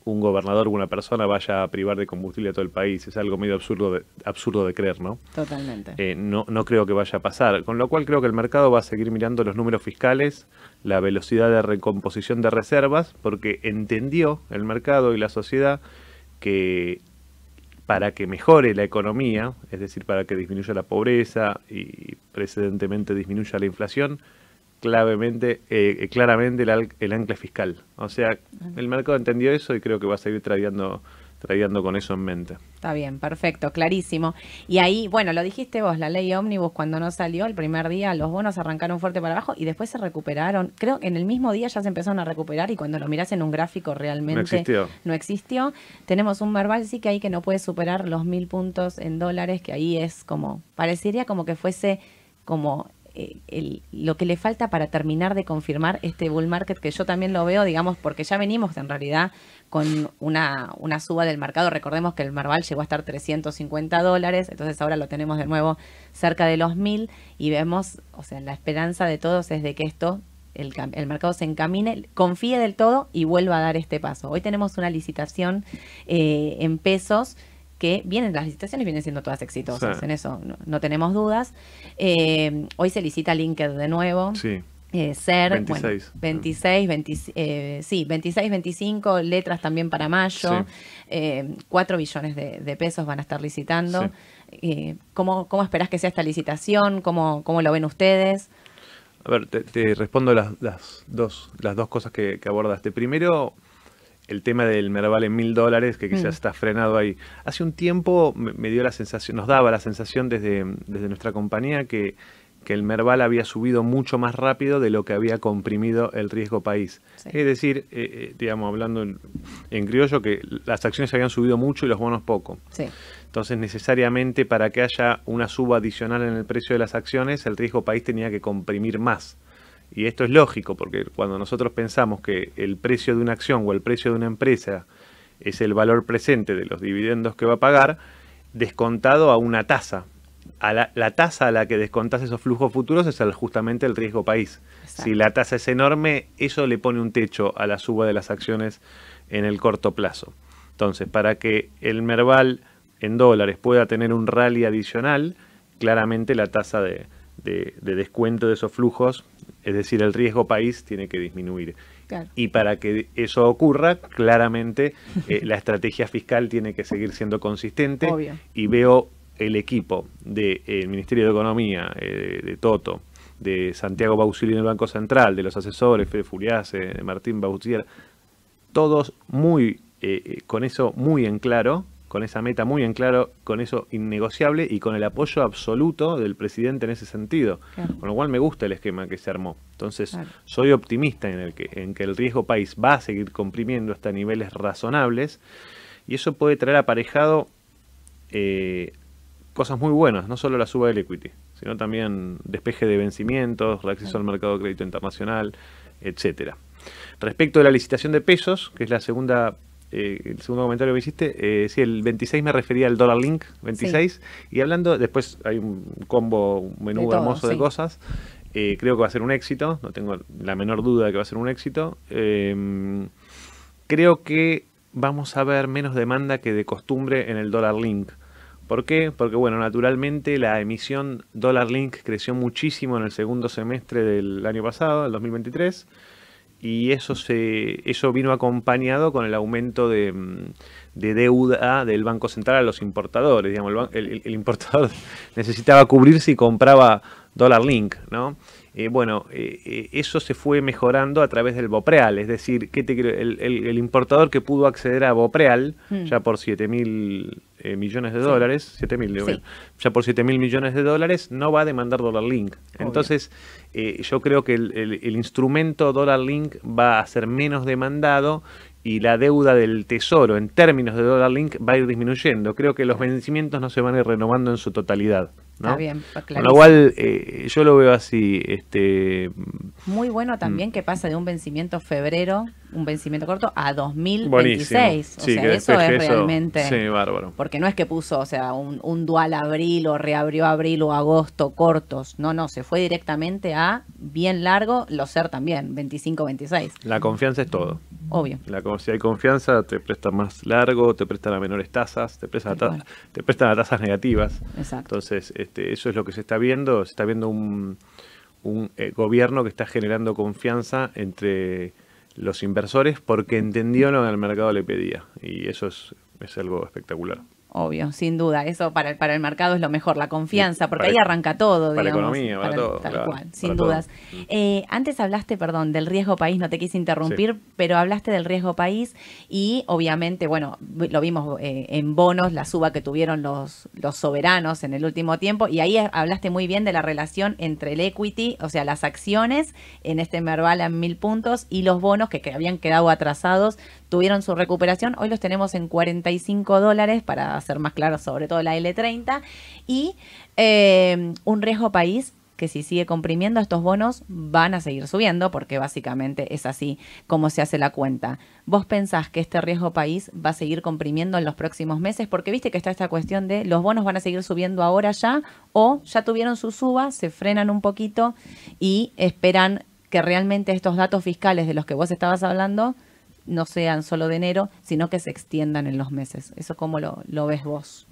un gobernador o una persona vaya a privar de combustible a todo el país. Es algo medio absurdo de, absurdo de creer, ¿no? Totalmente. Eh, no, no creo que vaya a pasar. Con lo cual creo que el mercado va a seguir mirando los números fiscales, la velocidad de recomposición de reservas, porque entendió el mercado y la sociedad que para que mejore la economía, es decir, para que disminuya la pobreza y precedentemente disminuya la inflación, clavemente, eh, claramente el, ancla fiscal. O sea, el mercado entendió eso y creo que va a seguir trayendo trayendo con eso en mente. Está bien, perfecto, clarísimo. Y ahí, bueno, lo dijiste vos, la ley ómnibus cuando no salió el primer día, los bonos arrancaron fuerte para abajo y después se recuperaron. Creo que en el mismo día ya se empezaron a recuperar y cuando lo mirás en un gráfico realmente no existió. No existió. Tenemos un verbal sí que ahí que no puede superar los mil puntos en dólares, que ahí es como, parecería como que fuese como eh, lo que le falta para terminar de confirmar este bull market, que yo también lo veo, digamos, porque ya venimos en realidad con una, una suba del mercado. Recordemos que el Marval llegó a estar 350 dólares, entonces ahora lo tenemos de nuevo cerca de los 1000 y vemos, o sea, la esperanza de todos es de que esto el, el, mercado se encamine, confíe del todo y vuelva a dar este paso. Hoy tenemos una licitación eh, en pesos que vienen, las licitaciones vienen siendo todas exitosas, en eso no, tenemos dudas. Eh, hoy se licita LinkedIn de nuevo. Sí. Eh, ser 26, 26 eh, sí, 26, 25 letras también para mayo, eh, 4 billones de, pesos van a estar licitando. ¿cómo, ¿Cómo esperás que sea esta licitación? ¿Cómo, cómo lo ven ustedes? A ver, te, respondo las, las, dos, las dos cosas que, que abordaste. Primero, el tema del Merval en mil dólares, que quizás mm. está frenado ahí. Hace un tiempo me, dio la sensación, nos daba la sensación desde, desde nuestra compañía que, que, el Merval había subido mucho más rápido de lo que había comprimido el riesgo país. Es decir, eh, eh, digamos, hablando en, criollo, que las acciones habían subido mucho y los bonos poco. Entonces, necesariamente para que haya una suba adicional en el precio de las acciones, el riesgo país tenía que comprimir más. Y esto es lógico, porque cuando nosotros pensamos que el precio de una acción o el precio de una empresa es el valor presente de los dividendos que va a pagar, descontado a una tasa. A la, la tasa a la que descontás esos flujos futuros es el- justamente el riesgo país. Exacto. Si la tasa es enorme, eso le pone un techo a la suba de las acciones en el corto plazo. Entonces, para que el Merval en dólares pueda tener un rally adicional, claramente la tasa de, de- de descuento de esos flujos, es decir, el riesgo país, tiene que disminuir. Claro. Y para que eso ocurra, claramente eh, la estrategia fiscal tiene que seguir siendo consistente. Obvio. Y veo el equipo del Ministerio de Economía, eh, de, de Toto, de Santiago Bausili en el Banco Central, de los asesores, Fede Furiase, de Martín Bausier, todos muy eh, eh, con eso muy en claro, con esa meta muy en claro, con eso innegociable y con el apoyo absoluto del presidente en ese sentido. Claro. Con lo cual me gusta el esquema que se armó. Entonces, Claro. soy optimista en, el que, en que el riesgo país va a seguir comprimiendo hasta niveles razonables y eso puede traer aparejado eh, cosas muy buenas, no solo la suba del equity, sino también despeje de vencimientos, reacceso al mercado de crédito internacional, etcétera. Respecto de la licitación de pesos, que es la segunda eh, el segundo comentario que hiciste, eh, sí, el 26 me refería al dólar link 26 y hablando, después hay un combo, un menú De todo, hermoso de cosas, eh, creo que va a ser un éxito, no tengo la menor duda de que va a ser un éxito. Eh, creo que vamos a ver menos demanda que de costumbre en el dólar link. ¿Por qué? Porque, bueno, naturalmente la emisión dólar link creció muchísimo en el segundo semestre del año pasado, el 2023, y eso, se, eso vino acompañado con el aumento de, mm, de deuda del Banco Central a los importadores. Digamos, el, el- el importador necesitaba cubrirse y compraba dólar link, ¿no? Eh, bueno, eh, eh, eso se fue mejorando a través del Bopreal, es decir, ¿qué te el, el- el importador que pudo acceder a Bopreal Mm. ya por 7 mil eh, millones de Sí. dólares, 7 mil, Sí. ya por 7 mil millones de dólares no va a demandar dólar link. Obvio. Entonces, eh, yo creo que el, el- instrumento dólar link va a ser menos demandado y la deuda del tesoro en términos de dólar link va a ir disminuyendo. Creo que los vencimientos no se van a ir renovando en su totalidad. ¿No? Está bien, Con lo cual, eh, yo lo veo así. Este, Muy Mm. bueno también que pasa de un vencimiento febrero, un vencimiento corto, a buenísimo. 2026. O Sí, sea, que eso es realmente... Sí, bárbaro. Porque no es que puso, o sea, un, un dual abril o reabrió abril o agosto cortos. No, no, se fue directamente a bien largo, lo ser también, 25-26. La confianza es todo. Obvio. La, si hay confianza, te presta más largo, te prestan a menores tasas, te prestan, a ta- te prestan a tasas negativas. Exacto. Entonces, este, eso es lo que se está viendo. Se está viendo un, un, eh, gobierno que está generando confianza entre los inversores porque entendió lo que el mercado le pedía. Y eso es, es algo espectacular. Obvio, sin duda. Eso para el, para el mercado es lo mejor, la confianza, porque Para- ahí arranca todo. para la digamos, economía, para el- todo, Tal claro, cual, para sin dudas. Mm. Eh, antes hablaste, perdón, del riesgo país, no te quise interrumpir, pero hablaste del riesgo país y obviamente, bueno, lo vimos eh, en bonos, la suba que tuvieron los, los soberanos en el último tiempo, y ahí hablaste muy bien de la relación entre el equity, o sea, las acciones en este Merval en mil puntos y los bonos que, que habían quedado atrasados tuvieron su recuperación. Hoy los tenemos en 45 dólares, para ser más claro, sobre todo la L30. Y eh, un riesgo país que si sigue comprimiendo estos bonos van a seguir subiendo porque básicamente es así como se hace la cuenta. ¿Vos pensás que este riesgo país va a seguir comprimiendo en los próximos meses? Porque viste que está esta cuestión de los bonos van a seguir subiendo ahora ya o ya tuvieron su suba, se frenan un poquito y esperan que realmente estos datos fiscales de los que vos estabas hablando no sean solo de enero, sino que se extiendan en los meses. ¿Eso cómo lo, lo ves vos?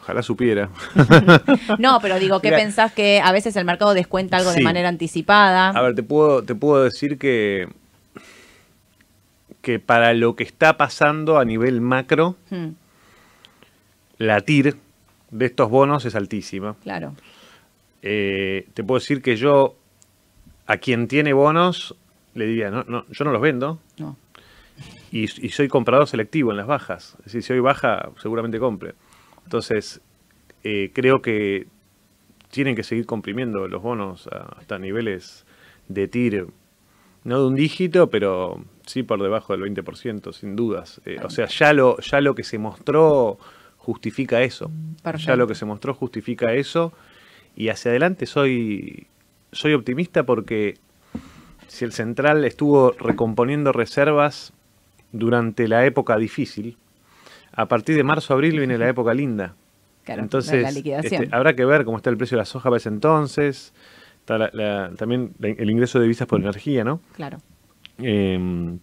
Ojalá supiera. No, pero digo, ¿qué Mira. pensás que a veces el mercado descuenta algo de manera anticipada? A ver, te puedo, te puedo decir que, que para lo que está pasando a nivel macro, Hmm, la TIR de estos bonos es altísima. claro, Eh, te puedo decir que yo, a quien tiene bonos, le diría, no, no, yo no los vendo. Y, y soy comprador selectivo en las bajas. Es decir, si hoy baja, seguramente compre. Entonces, eh, creo que tienen que seguir comprimiendo los bonos hasta niveles de TIR, no de un dígito, pero sí por debajo del 20%, sin dudas. Eh, o sea, ya lo, ya lo que se mostró justifica eso. Ya lo que se mostró justifica eso. Y hacia adelante soy, soy optimista porque si el central estuvo recomponiendo reservas durante la época difícil, a partir de marzo-abril viene la época linda. Claro, Entonces, la liquidación. este, habrá que ver cómo está el precio de la soja para ese entonces. Está la- la- también la- el ingreso de divisas por energía, ¿no? Claro. Eh,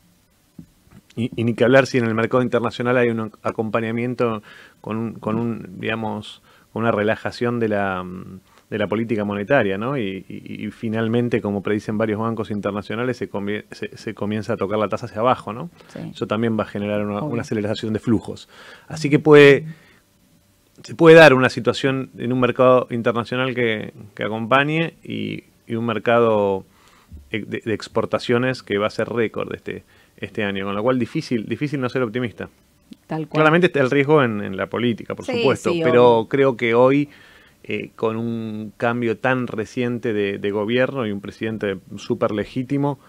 y, y ni que hablar si en el mercado internacional hay un acompañamiento con un, con un digamos, una relajación de la, de la política monetaria, ¿no? Y, y- y finalmente, como predicen varios bancos internacionales, se, comie- se, se comienza a tocar la tasa hacia abajo, ¿no? Sí. Eso también va a generar una, aceleración de flujos. Así que puede, se puede dar una situación en un mercado internacional que, que acompañe y, y un mercado de, de exportaciones que va a ser récord este, este año. Con lo cual, difícil, difícil no ser optimista. Tal cual. Claramente está el riesgo en, en la política, por Sí, supuesto, sí, pero creo que hoy, eh, con un cambio tan reciente de, de gobierno y un presidente súper legítimo,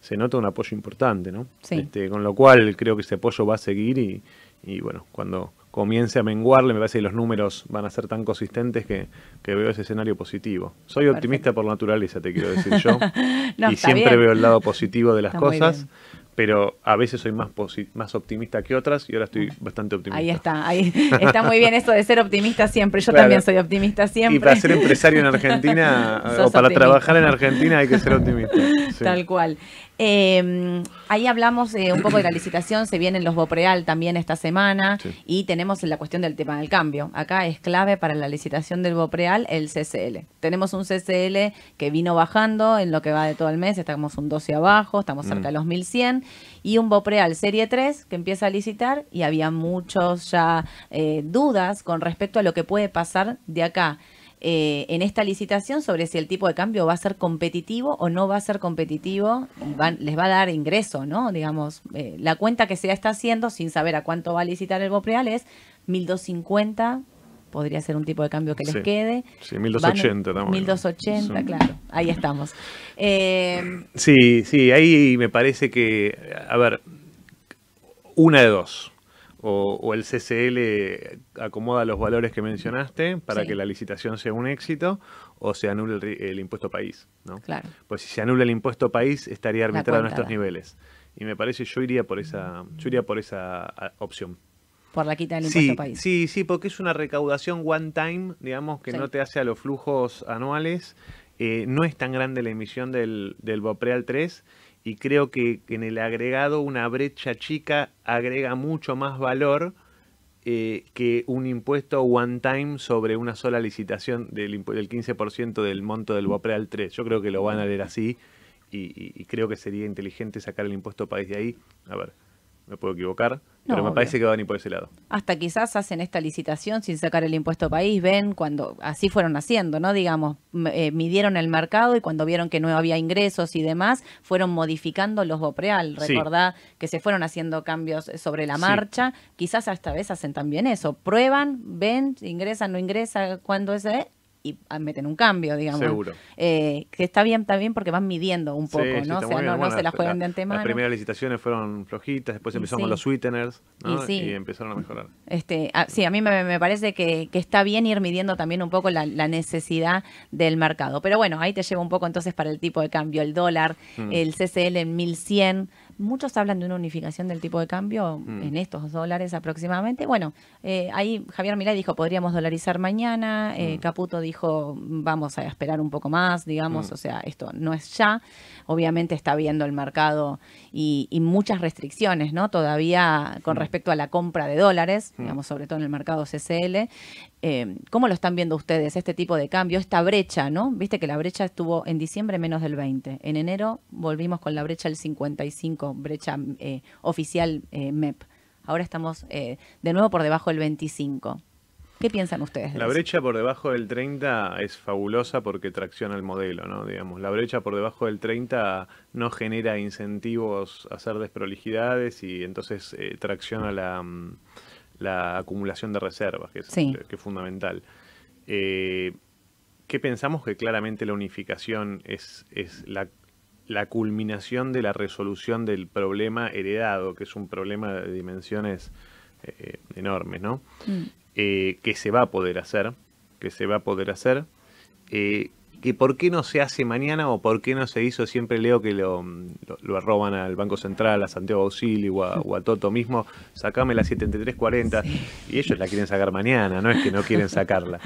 se nota un apoyo importante, ¿no? Sí. Este, con lo cual creo que ese apoyo va a seguir y, y, bueno, cuando comience a menguarle, me parece que los números van a ser tan consistentes que, que veo ese escenario positivo. Soy optimista por naturaleza, te quiero decir yo, No, y siempre bien. veo el lado positivo de las Está cosas. Pero a veces soy más, más optimista que otras y ahora estoy bastante optimista. Ahí está, ahí está muy bien eso de ser optimista siempre. Yo Claro. también soy optimista siempre. Y para ser empresario en Argentina o para optimista. trabajar en Argentina hay que ser optimista. Sí. Tal cual. Eh, ahí hablamos eh, un poco de la licitación, se vienen los Bopreal también esta semana Sí. y tenemos la cuestión del tema del cambio. Acá es clave para la licitación del Bopreal el CCL. Tenemos un CCL que vino bajando en lo que va de todo el mes, estamos un 12 abajo, estamos cerca Mm. de los 1100 y un Bopreal Serie 3 que empieza a licitar y había muchos ya eh, dudas con respecto a lo que puede pasar de acá eh, en esta licitación sobre si el tipo de cambio va a ser competitivo o no va a ser competitivo, y van- les va a dar ingreso, ¿no? Digamos, eh, la cuenta que se está haciendo sin saber a cuánto va a licitar el Bopreal es 1250, podría ser un tipo de cambio que les Sí. quede. Sí, 1280 Van- estamos 1280, Sí. claro, ahí estamos. Eh, Sí, sí, ahí me parece que, a ver, una de dos. O, o el CCL acomoda los valores que mencionaste para Sí. que la licitación sea un éxito, o se anula el, el impuesto país. ¿no? claro. Pues si se anula el impuesto país, estaría arbitrado en estos niveles. Y me parece, yo iría por esa, yo iría por esa opción. Por la quita del impuesto Sí, país. sí, sí, porque es una recaudación one time, digamos, que Sí. no te hace a los flujos anuales. Eh, no es tan grande la emisión del, del Bopreal 3 y creo que, que en el agregado una brecha chica agrega mucho más valor eh, que un impuesto one time sobre una sola licitación del, del 15% del monto del Bopreal 3. Yo creo que lo van a leer así y- y creo que sería inteligente sacar el impuesto país de ahí. A ver, me puedo equivocar, No, pero me obvio. parece que van ir por ese lado. Hasta quizás hacen esta licitación sin sacar el impuesto país, ven cuando así fueron haciendo, ¿no? Digamos, eh, midieron el mercado y cuando vieron que no había ingresos y demás, fueron modificando los Bopreal. Sí. Recordá que se fueron haciendo cambios sobre la Sí. marcha. Quizás esta vez hacen también eso. Prueban, ven, ingresa, no ingresa, cuándo es, eh, y ah, meten un cambio, digamos. Seguro. Eh, que está bien, está bien porque van midiendo un poco, Sí, ¿no? O sea, no, no Bueno, se la las- juegan de antemano. Las primeras licitaciones fueron flojitas, después sí. con los sweeteners ¿no? Y empezaron a mejorar. Este, ah, sí, a mí me, me parece que, que está bien ir midiendo también un poco la, la necesidad del mercado. Pero bueno, ahí te llevo un poco entonces para el tipo de cambio, el dólar, Mm. el CCL en 1100. Muchos hablan de una unificación del tipo de cambio Mm. en estos dólares aproximadamente. Bueno, eh, ahí Javier Milei dijo podríamos dolarizar mañana, eh, Mm. Caputo dijo vamos a esperar un poco más, digamos, Mm. o sea, esto no es ya. Obviamente está viendo el mercado y, y muchas restricciones, ¿no? Todavía con respecto a la compra de dólares, digamos, sobre todo en el mercado CCL. Eh, ¿Cómo lo están viendo ustedes, este tipo de cambio, esta brecha, ¿no? Viste que la brecha estuvo en diciembre menos del 20. En enero volvimos con la brecha del 55, brecha eh, oficial eh, MEP. Ahora estamos eh, de nuevo por debajo del 25. ¿Qué piensan ustedes? de La eso? brecha por debajo del 30 es fabulosa porque tracciona el modelo, ¿no? Digamos, la brecha por debajo del 30 no genera incentivos a hacer desprolijidades y entonces eh, tracciona la, mm, la acumulación de reservas, que es, Sí. que es fundamental. Eh, ¿Qué pensamos? Que claramente la unificación es, es la, la culminación de la resolución del problema heredado, que es un problema de dimensiones eh, enormes, ¿no? Mm. eh, que se va a poder hacer, que se va a poder hacer. Eh, que por qué no se hace mañana o por qué no se hizo, siempre leo que lo, lo, lo arroban al Banco Central, a Santiago Auxilio o a, o a Toto mismo, sacame la 7340 y ellos la quieren sacar mañana, no es que no quieren sacarla,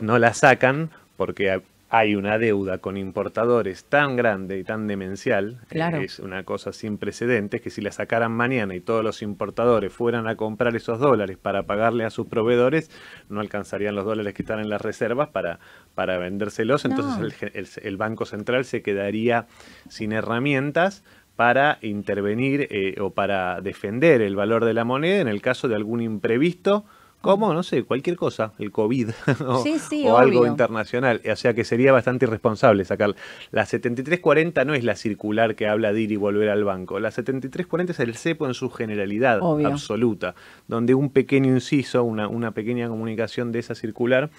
no la sacan porque hay una deuda con importadores tan grande y tan demencial, Claro. eh, es una cosa sin precedentes, que si la sacaran mañana y todos los importadores fueran a comprar esos dólares para pagarle a sus proveedores, no alcanzarían los dólares que están en las reservas para, para vendérselos, entonces el- el Banco Central se quedaría sin herramientas para intervenir eh, o para defender el valor de la moneda en el caso de algún imprevisto, como, no sé, cualquier cosa, el COVID o, Sí, sí, o algo internacional. O sea que sería bastante irresponsable sacar. La 7340 no es la circular que habla de ir y volver al banco. La 7340 es el cepo en su generalidad Obvio. absoluta, donde un pequeño inciso, una, una pequeña comunicación de esa circular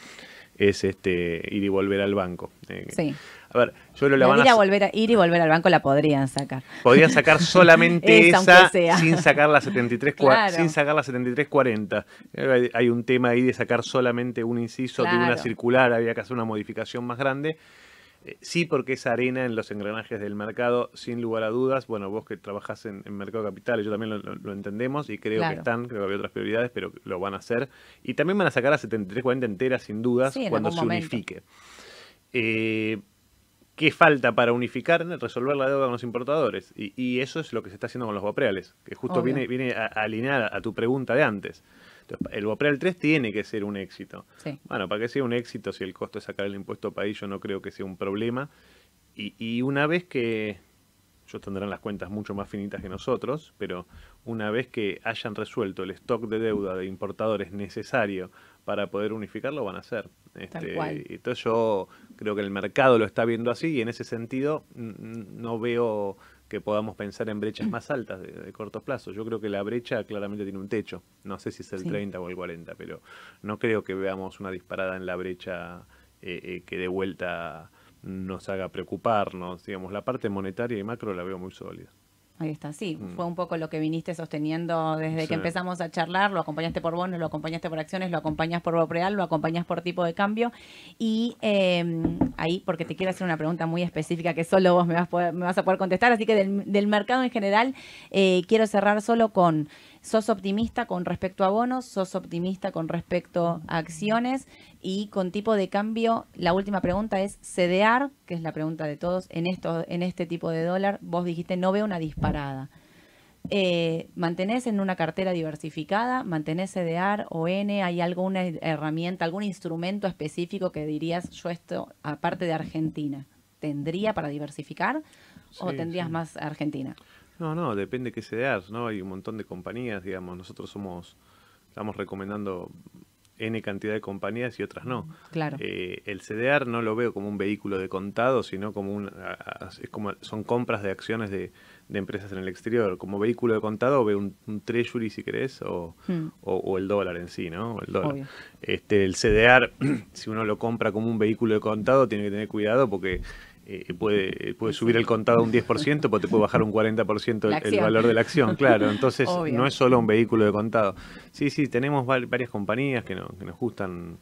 es este ir y volver al banco. Eh, Sí. A ver, yo lo la La van ir, a a volver a, ir y volver al banco la podrían sacar. Podrían sacar solamente Esa, esa, sin sacar la 73 Claro. sin sacar la 7340. Eh, Hay, un tema ahí de sacar solamente un inciso de una circular, había que hacer una modificación más grande. Eh, Sí, porque es arena en los engranajes del mercado, sin lugar a dudas. Bueno, vos que trabajás en, en Mercado Capital, yo también lo, lo- lo entendemos y creo Claro. que están, creo que había otras prioridades, pero lo van a hacer. Y también van a sacar la 7340 entera, sin dudas, Sí, cuando se momento. unifique. Eh, ¿Qué falta para unificar? Resolver la deuda con los importadores. Y, y eso es lo que se está haciendo con los Bopreales, que justo Obvio. viene, viene a, a alinear a tu pregunta de antes. Entonces, el Bopreal 3 tiene que ser un éxito. Sí. Bueno, para que sea un éxito, si el costo es sacar el impuesto país, yo no creo que sea un problema. Y, y una vez que, ellos tendrán las cuentas mucho más finitas que nosotros, pero una vez que hayan resuelto el stock de deuda de importadores necesario para poder unificarlo, van a hacer. Este, cual. Entonces yo creo que el mercado lo está viendo así y en ese sentido no veo que podamos pensar en brechas más altas de, de corto plazo. Yo creo que la brecha claramente tiene un techo. No sé si es el Sí. 30 o el 40, pero no creo que veamos una disparada en la brecha eh, eh, que de vuelta nos haga preocuparnos. Digamos, la parte monetaria y macro la veo muy sólida. Ahí está, sí, Mm. fue un poco lo que viniste sosteniendo desde Sí. que empezamos a charlar, lo acompañaste por bonos, lo acompañaste por acciones, lo acompañas por Bopreal, lo acompañas por tipo de cambio y eh, ahí, porque te quiero hacer una pregunta muy específica que solo vos me vas, a poder- me vas a poder contestar, así que del, del mercado en general eh, quiero cerrar solo con, ¿sos optimista con respecto a bonos? ¿Sos optimista con respecto a acciones? Y con tipo de cambio, la última pregunta es, ¿cedear? Que es la pregunta de todos, en, esto, en este tipo de dólar, vos dijiste, no veo una disparada. Eh, ¿Mantenés en una cartera diversificada? ¿Mantenés CDR o N? ¿Hay alguna herramienta, algún instrumento específico que dirías, yo esto, aparte de Argentina, tendría para diversificar? ¿O tendrías sí. más Argentina? No, no, depende qué CDRs, ¿no? Hay un montón de compañías, digamos, nosotros somos, estamos recomendando N cantidad de compañías y otras no. Claro. Eh, el CDR no lo veo como un vehículo de contado, sino como un, es como, son compras de acciones de, de empresas en el exterior. Como vehículo de contado veo un, un treasury, si querés, o, Hmm. o, o el dólar en sí, ¿no? El dólar. Obvio. Este, el CDR, si uno lo compra como un vehículo de contado, tiene que tener cuidado porque eh, puede, puede subir el contado un 10%, porque te puede bajar un 40% La el, el valor de la acción, claro. Entonces, Obvio. no es solo un vehículo de contado. Sí, sí, tenemos va- varias compañías que, no- que nos gustan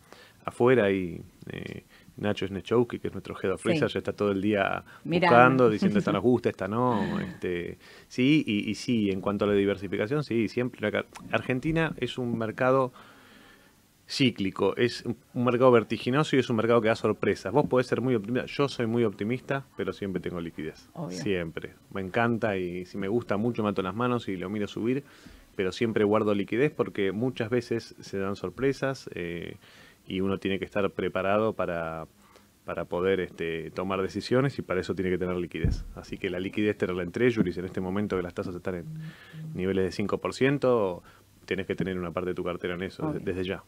afuera y eh, Nacho Snechowski, que es nuestro head of Sí. research, está todo el día Mirando. buscando, diciendo esta nos gusta, esta no. Este, sí, y, y sí, en cuanto a la diversificación, sí, siempre. Argentina es un mercado cíclico, es un mercado vertiginoso y es un mercado que da sorpresas. Vos podés ser muy optimista, yo soy muy optimista, pero siempre tengo liquidez. Obvio. Siempre. Me encanta y si me gusta mucho mato las manos y lo miro subir, pero siempre guardo liquidez porque muchas veces se dan sorpresas eh, y uno tiene que estar preparado para, para poder este, tomar decisiones y para eso tiene que tener liquidez. Así que la liquidez tenerla en treasuries en este momento que las tasas están en niveles de 5%, tenés que tener una parte de tu cartera en eso Obvio. desde ya.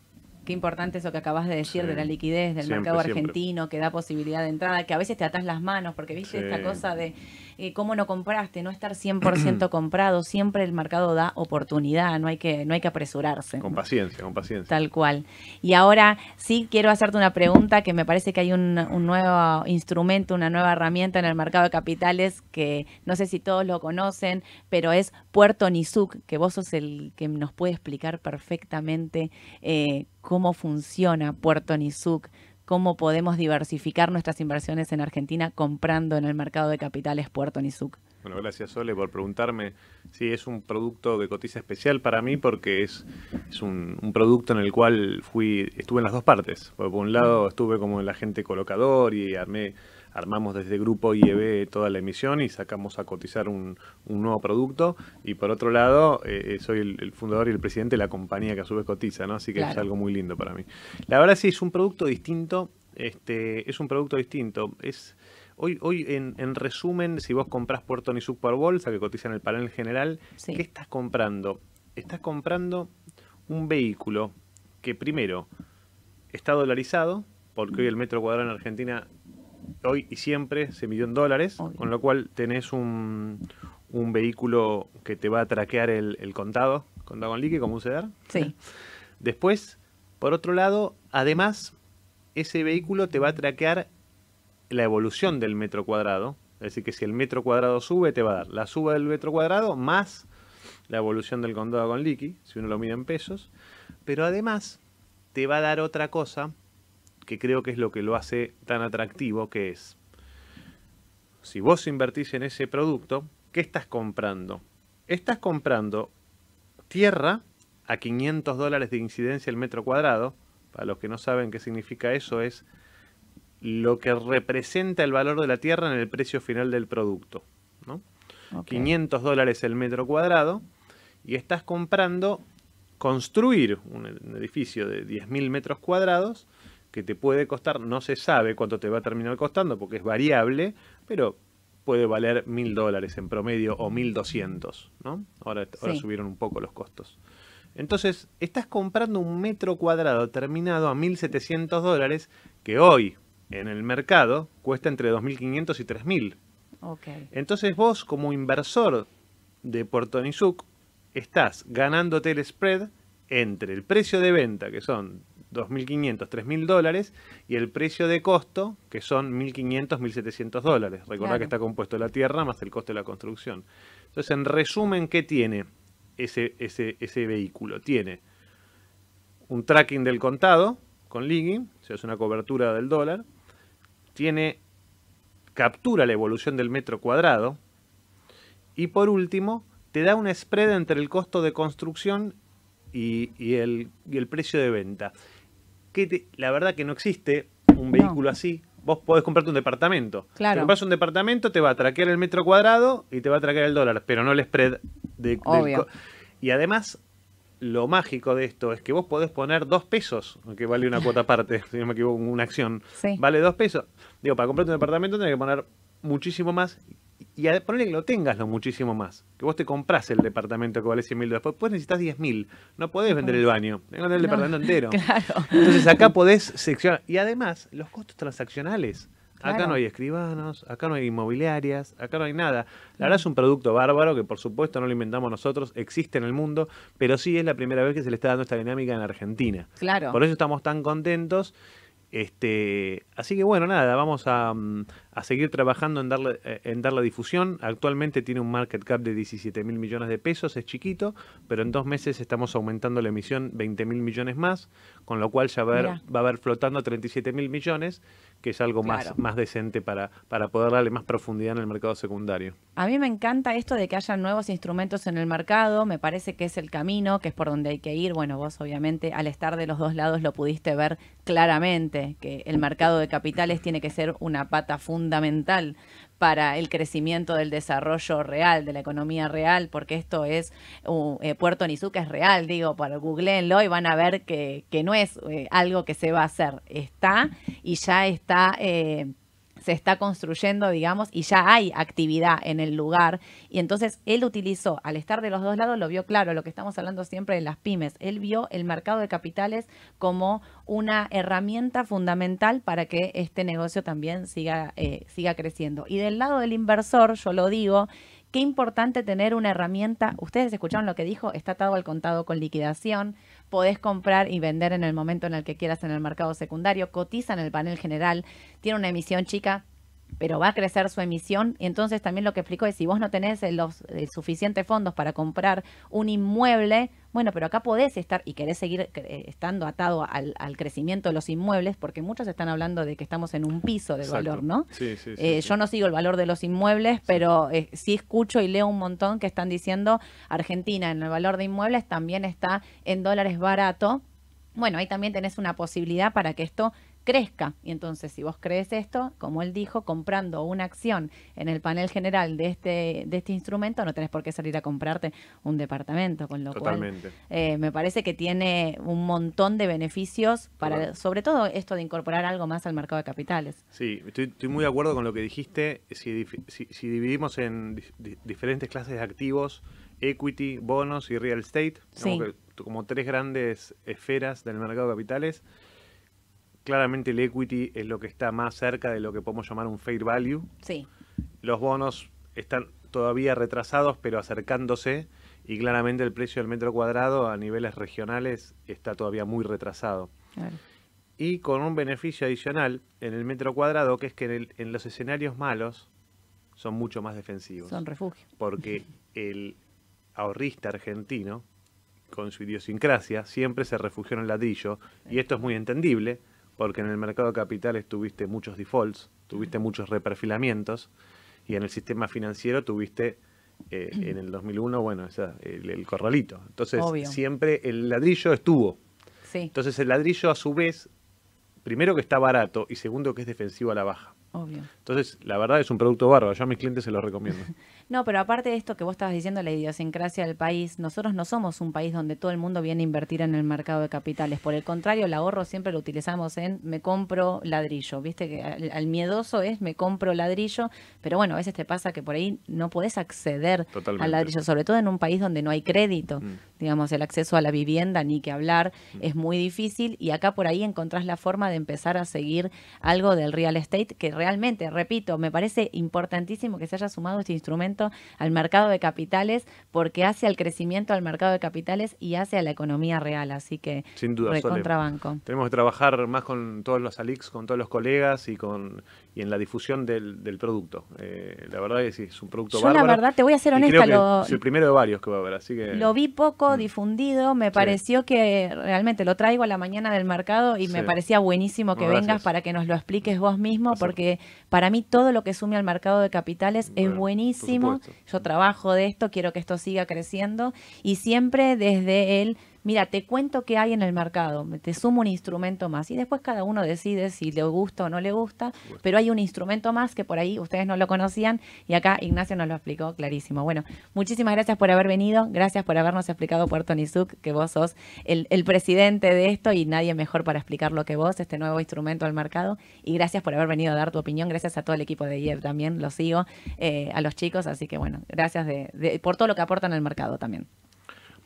Qué importante eso que acabas de decir Sí. de la liquidez del Siempre, mercado siempre. argentino, que da posibilidad de entrada, que a veces te atas las manos, porque viste Sí. esta cosa de eh, cómo no compraste, no estar 100% comprado, siempre el mercado da oportunidad, no hay que, no hay que apresurarse. Con paciencia, con paciencia. Tal cual. Y ahora sí quiero hacerte una pregunta que me parece que hay un, un nuevo instrumento, una nueva herramienta en el mercado de capitales que no sé si todos lo conocen, pero es Puerto Nizuc, que vos sos el que nos puede explicar perfectamente eh, cómo funciona Puerto Nizuc, cómo podemos diversificar nuestras inversiones en Argentina comprando en el mercado de capitales Puerto Nizuc. Bueno, gracias Sole por preguntarme. Sí, es un producto que cotiza especial para mí porque es, un producto en el cual fui estuve en las dos partes. Por un lado estuve como el agente colocador y armé armamos desde Grupo IEB toda la emisión y sacamos a cotizar un, un nuevo producto. Y por otro lado, eh, eh, soy el, el fundador y el presidente de la compañía que a su vez cotiza, ¿no? Así que es algo muy lindo para mí. La verdad sí, es un producto distinto. Este, es un producto distinto. Es hoy, hoy en, en resumen, si vos comprás Puerto Nizuc por bolsa, que cotiza en el panel general, Sí. ¿qué estás comprando? Estás comprando un vehículo que primero está dolarizado, porque hoy el metro cuadrado en Argentina, hoy y siempre, se midió en dólares, Obvio. con lo cual tenés un, un vehículo que te va a traquear el, el contado, contado con liqui, como un CEDAR. Sí, Después, por otro lado, además, ese vehículo te va a traquear la evolución del metro cuadrado. Es decir, que si el metro cuadrado sube, te va a dar la suba del metro cuadrado más la evolución del condado con liqui, si uno lo mide en pesos. Pero además, te va a dar otra cosa que creo que es lo que lo hace tan atractivo, que es, si vos invertís en ese producto, ¿qué estás comprando? Estás comprando tierra a 500 dólares de incidencia el metro cuadrado. Para los que no saben qué significa eso, es lo que representa el valor de la tierra en el precio final del producto. ¿no? ok. 500 dólares el metro cuadrado y estás comprando construir un, un edificio de 10.000 metros cuadrados que te puede costar, no se sabe cuánto te va a terminar costando porque es variable, pero puede valer 1.000 dólares en promedio o 1.200, ¿no? Ahora, subieron un poco los costos. Entonces, estás comprando un metro cuadrado terminado a 1.700 dólares que hoy en el mercado cuesta entre 2.500 y 3.000. ok. Entonces vos como inversor de Puerto Nizuc estás ganándote el spread entre el precio de venta, que son 2.500, 3.000 dólares, y el precio de costo, que son 1.500, 1.700 dólares. Recordá Claro. que está compuesto la tierra más el costo de la construcción. Entonces, en resumen, ¿qué tiene ese, ese, ese vehículo? Tiene un tracking del contado con Ligi, o sea, es una cobertura del dólar. Tiene captura la evolución del metro cuadrado. Y por último, te da una spread entre el costo de construcción y, y el, y el precio de venta. Que te- la verdad que no existe un vehículo así. Vos podés comprarte un departamento. Claro. Si compras un departamento, te va a traquear el metro cuadrado y te va a traquear el dólar, pero no el spread de, Obvio. Y además, lo mágico de esto es que vos podés poner dos pesos, que vale una cuota aparte, si no me equivoco, una acción. Sí. Vale dos pesos. Digo, para comprarte un departamento tenés que poner muchísimo más. Y a ponerle que lo tengas lo muchísimo más. Que vos te compras el departamento que vale 100 mil dólares. Después necesitas 10 mil. No podés vender el baño. Tenés que vender el No, departamento entero. Claro. Entonces acá podés seccionar. Y además, los costos transaccionales. Acá no hay escribanos, acá no hay inmobiliarias, acá no hay nada. La verdad es un producto bárbaro que por supuesto no lo inventamos nosotros, existe en el mundo, pero sí es la primera vez que se le está dando esta dinámica en Argentina. Claro. Por eso estamos tan contentos. Este, así que bueno, nada, vamos a, mm, a seguir trabajando en darle, eh, en darle difusión. Actualmente tiene un market cap de 17 mil millones de pesos, es chiquito, pero en dos meses estamos aumentando la emisión 20 mil millones más, con lo cual ya va a haber, Mirá. va a haber flotando 37 mil millones, que es algo Claro. más, más decente para, para poder darle más profundidad en el mercado secundario. A mí me encanta esto de que haya nuevos instrumentos en el mercado, me parece que es el camino, que es por donde hay que ir. Bueno, vos obviamente al estar de los dos lados lo pudiste ver claramente, que el mercado de capitales tiene que ser una pata fundamental para el crecimiento del desarrollo real, de la economía real, porque esto es, uh, eh, Puerto Nizuc es real, digo, para googleenlo y van a ver que, que no es eh, algo que se va a hacer, está y ya está... eh, se está construyendo, digamos, y ya hay actividad en el lugar. Y entonces él utilizó, al estar de los dos lados, lo vio claro, lo que estamos hablando siempre de las pymes. Él vio el mercado de capitales como una herramienta fundamental para que este negocio también siga, eh, siga creciendo. Y del lado del inversor, yo lo digo, qué importante tener una herramienta. Ustedes escucharon lo que dijo, está atado al contado con liquidación. Podés comprar y vender en el momento en el que quieras en el mercado secundario. Cotiza en el panel general. Tiene una emisión chica pero va a crecer su emisión. Y entonces también lo que explicó es, si vos no tenés eh, los eh, suficientes fondos para comprar un inmueble, bueno, pero acá podés estar y querés seguir eh, estando atado al, al crecimiento de los inmuebles, porque muchos están hablando de que estamos en un piso Exacto. valor, ¿no? Sí, sí, sí, Eh, sí. Yo no sigo el valor de los inmuebles, pero sí escucho y leo un montón que están diciendo Argentina en el valor de inmuebles también está en dólares barato. Bueno, ahí también tenés una posibilidad para que esto crezca. Y entonces, si vos crees esto, como él dijo, comprando una acción en el panel general de este, de este instrumento, no tenés por qué salir a comprarte un departamento, con lo cual Totalmente. eh, me parece que tiene un montón de beneficios para, Claro. sobre todo esto de incorporar algo más al mercado de capitales. Sí, estoy, estoy muy de acuerdo con lo que dijiste. Si, si- si dividimos en di- di- diferentes clases de activos, equity, bonos y real estate, Sí. como, que- como tres grandes esferas del mercado de capitales, claramente el equity es lo que está más cerca de lo que podemos llamar un fair value. Sí. Los bonos están todavía retrasados, pero acercándose. Y claramente el precio del metro cuadrado a niveles regionales está todavía muy retrasado. claro. Y con un beneficio adicional en el metro cuadrado, que es que en, el- en los escenarios malos son mucho más defensivos. Son refugio. Porque el ahorrista argentino, con su idiosincrasia, siempre se refugió en el ladrillo. Y esto es muy entendible, porque en el mercado de capitales tuviste muchos defaults, tuviste muchos reperfilamientos, y en el sistema financiero tuviste eh, en el 2001, bueno, esa- el, el corralito. Entonces, Obvio. siempre el ladrillo estuvo. Sí, Entonces el ladrillo a su vez, primero que está barato y segundo que es defensivo a la baja. obvio. Entonces, la verdad es un producto bárbaro. Yo a mis clientes se lo recomiendo. No, pero aparte de esto que vos estabas diciendo, la idiosincrasia del país, nosotros no somos un país donde todo el mundo viene a invertir en el mercado de capitales. Por el contrario, el ahorro siempre lo utilizamos en me compro ladrillo. Viste que al, al miedoso es me compro ladrillo, pero bueno, a veces te pasa que por ahí no podés acceder Totalmente. al ladrillo, sobre todo en un país donde no hay crédito. Mm. Digamos, el acceso a la vivienda, ni que hablar, es muy difícil y acá por ahí encontrás la forma de empezar a seguir algo del real estate que realmente, repito, me parece importantísimo que se haya sumado este instrumento al mercado de capitales porque hace al crecimiento al mercado de capitales y hace a la economía real. Así que Sin duda, Sole. recontrabanco. Tenemos que trabajar más con todos los ALIX, con todos los colegas y con y en la difusión del, del producto. Eh, la verdad es que sí, es un producto Yo la verdad, te voy a ser honesta, lo, es el primero de varios que va a haber, así que... Lo vi poco Mm. difundido, me pareció que realmente lo traigo a la mañana del mercado y me parecía buenísimo que vengas para que nos lo expliques vos mismo, porque para mí todo lo que sume al mercado de capitales es Bueno, buenísimo. Yo trabajo de esto, quiero que esto siga creciendo y siempre desde el, mira, te cuento qué hay en el mercado, te sumo un instrumento más y después cada uno decide si le gusta o no le gusta, pero hay un instrumento más que por ahí ustedes no lo conocían y acá Ignacio nos lo explicó clarísimo. Bueno, muchísimas gracias por haber venido, gracias por habernos explicado Puerto Nizuc, que vos sos el, el presidente de esto y nadie mejor para explicarlo que vos, este nuevo instrumento al mercado y gracias por haber venido a dar tu opinión, gracias a todo el equipo de IEF también, lo sigo, eh, a los chicos, así que bueno, gracias de, de- por todo lo que aportan al mercado también.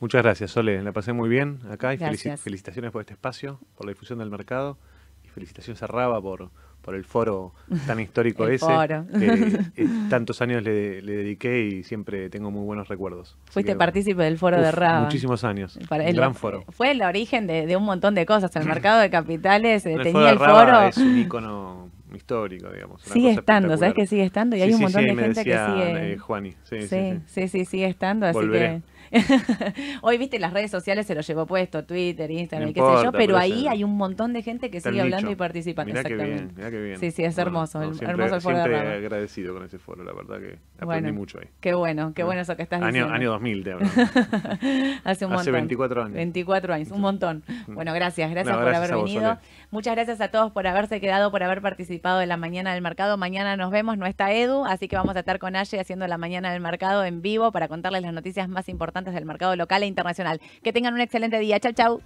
Muchas gracias, Sole. La pasé muy bien acá y felici- felicitaciones por este espacio, por la difusión del mercado y felicitaciones a Raba por, por el foro tan histórico ese foro. que eh, tantos años le, le dediqué y siempre tengo muy buenos recuerdos. Así Fuiste que, partícipe del foro uf, de Raba. Muchísimos años. Para el- gran foro. Fue el origen de, de un montón de cosas. El mercado de capitales eh, El tenía foro el Raba foro. es un icono histórico, digamos. una Sigue cosa estando, ¿sabes que sigue estando? Y Sí, hay un montón sí, de gente decía, que sigue. eh, Juani. Sí, sí, Sí, sí. sí, sí, sigue estando, así Volveré. que hoy viste las redes sociales se lo llevó puesto, Twitter, Instagram, No y qué sé yo, pero pero ahí hay un montón de gente que sigue hablando y participando. Mirá qué bien, exactamente. mirá qué bien. Sí, sí, es hermoso, el- siempre, hermoso el foro de siempre Raba. agradecido con ese foro, la verdad que aprendí Bueno, mucho ahí. Qué bueno, qué bueno eso que estás año, diciendo. año 2000 te hablo. Hace un Hace montón. 24 años. 24 años, un montón. Bueno, gracias, gracias No, por haber vos, venido. Muchas gracias a todos por haberse quedado, por haber participado en la mañana del mercado. Mañana nos vemos, no está Edu, así que vamos a estar con Aye haciendo la mañana del mercado en vivo para contarles las noticias más importantes del mercado local e internacional. Que tengan un excelente día. Chau, chau.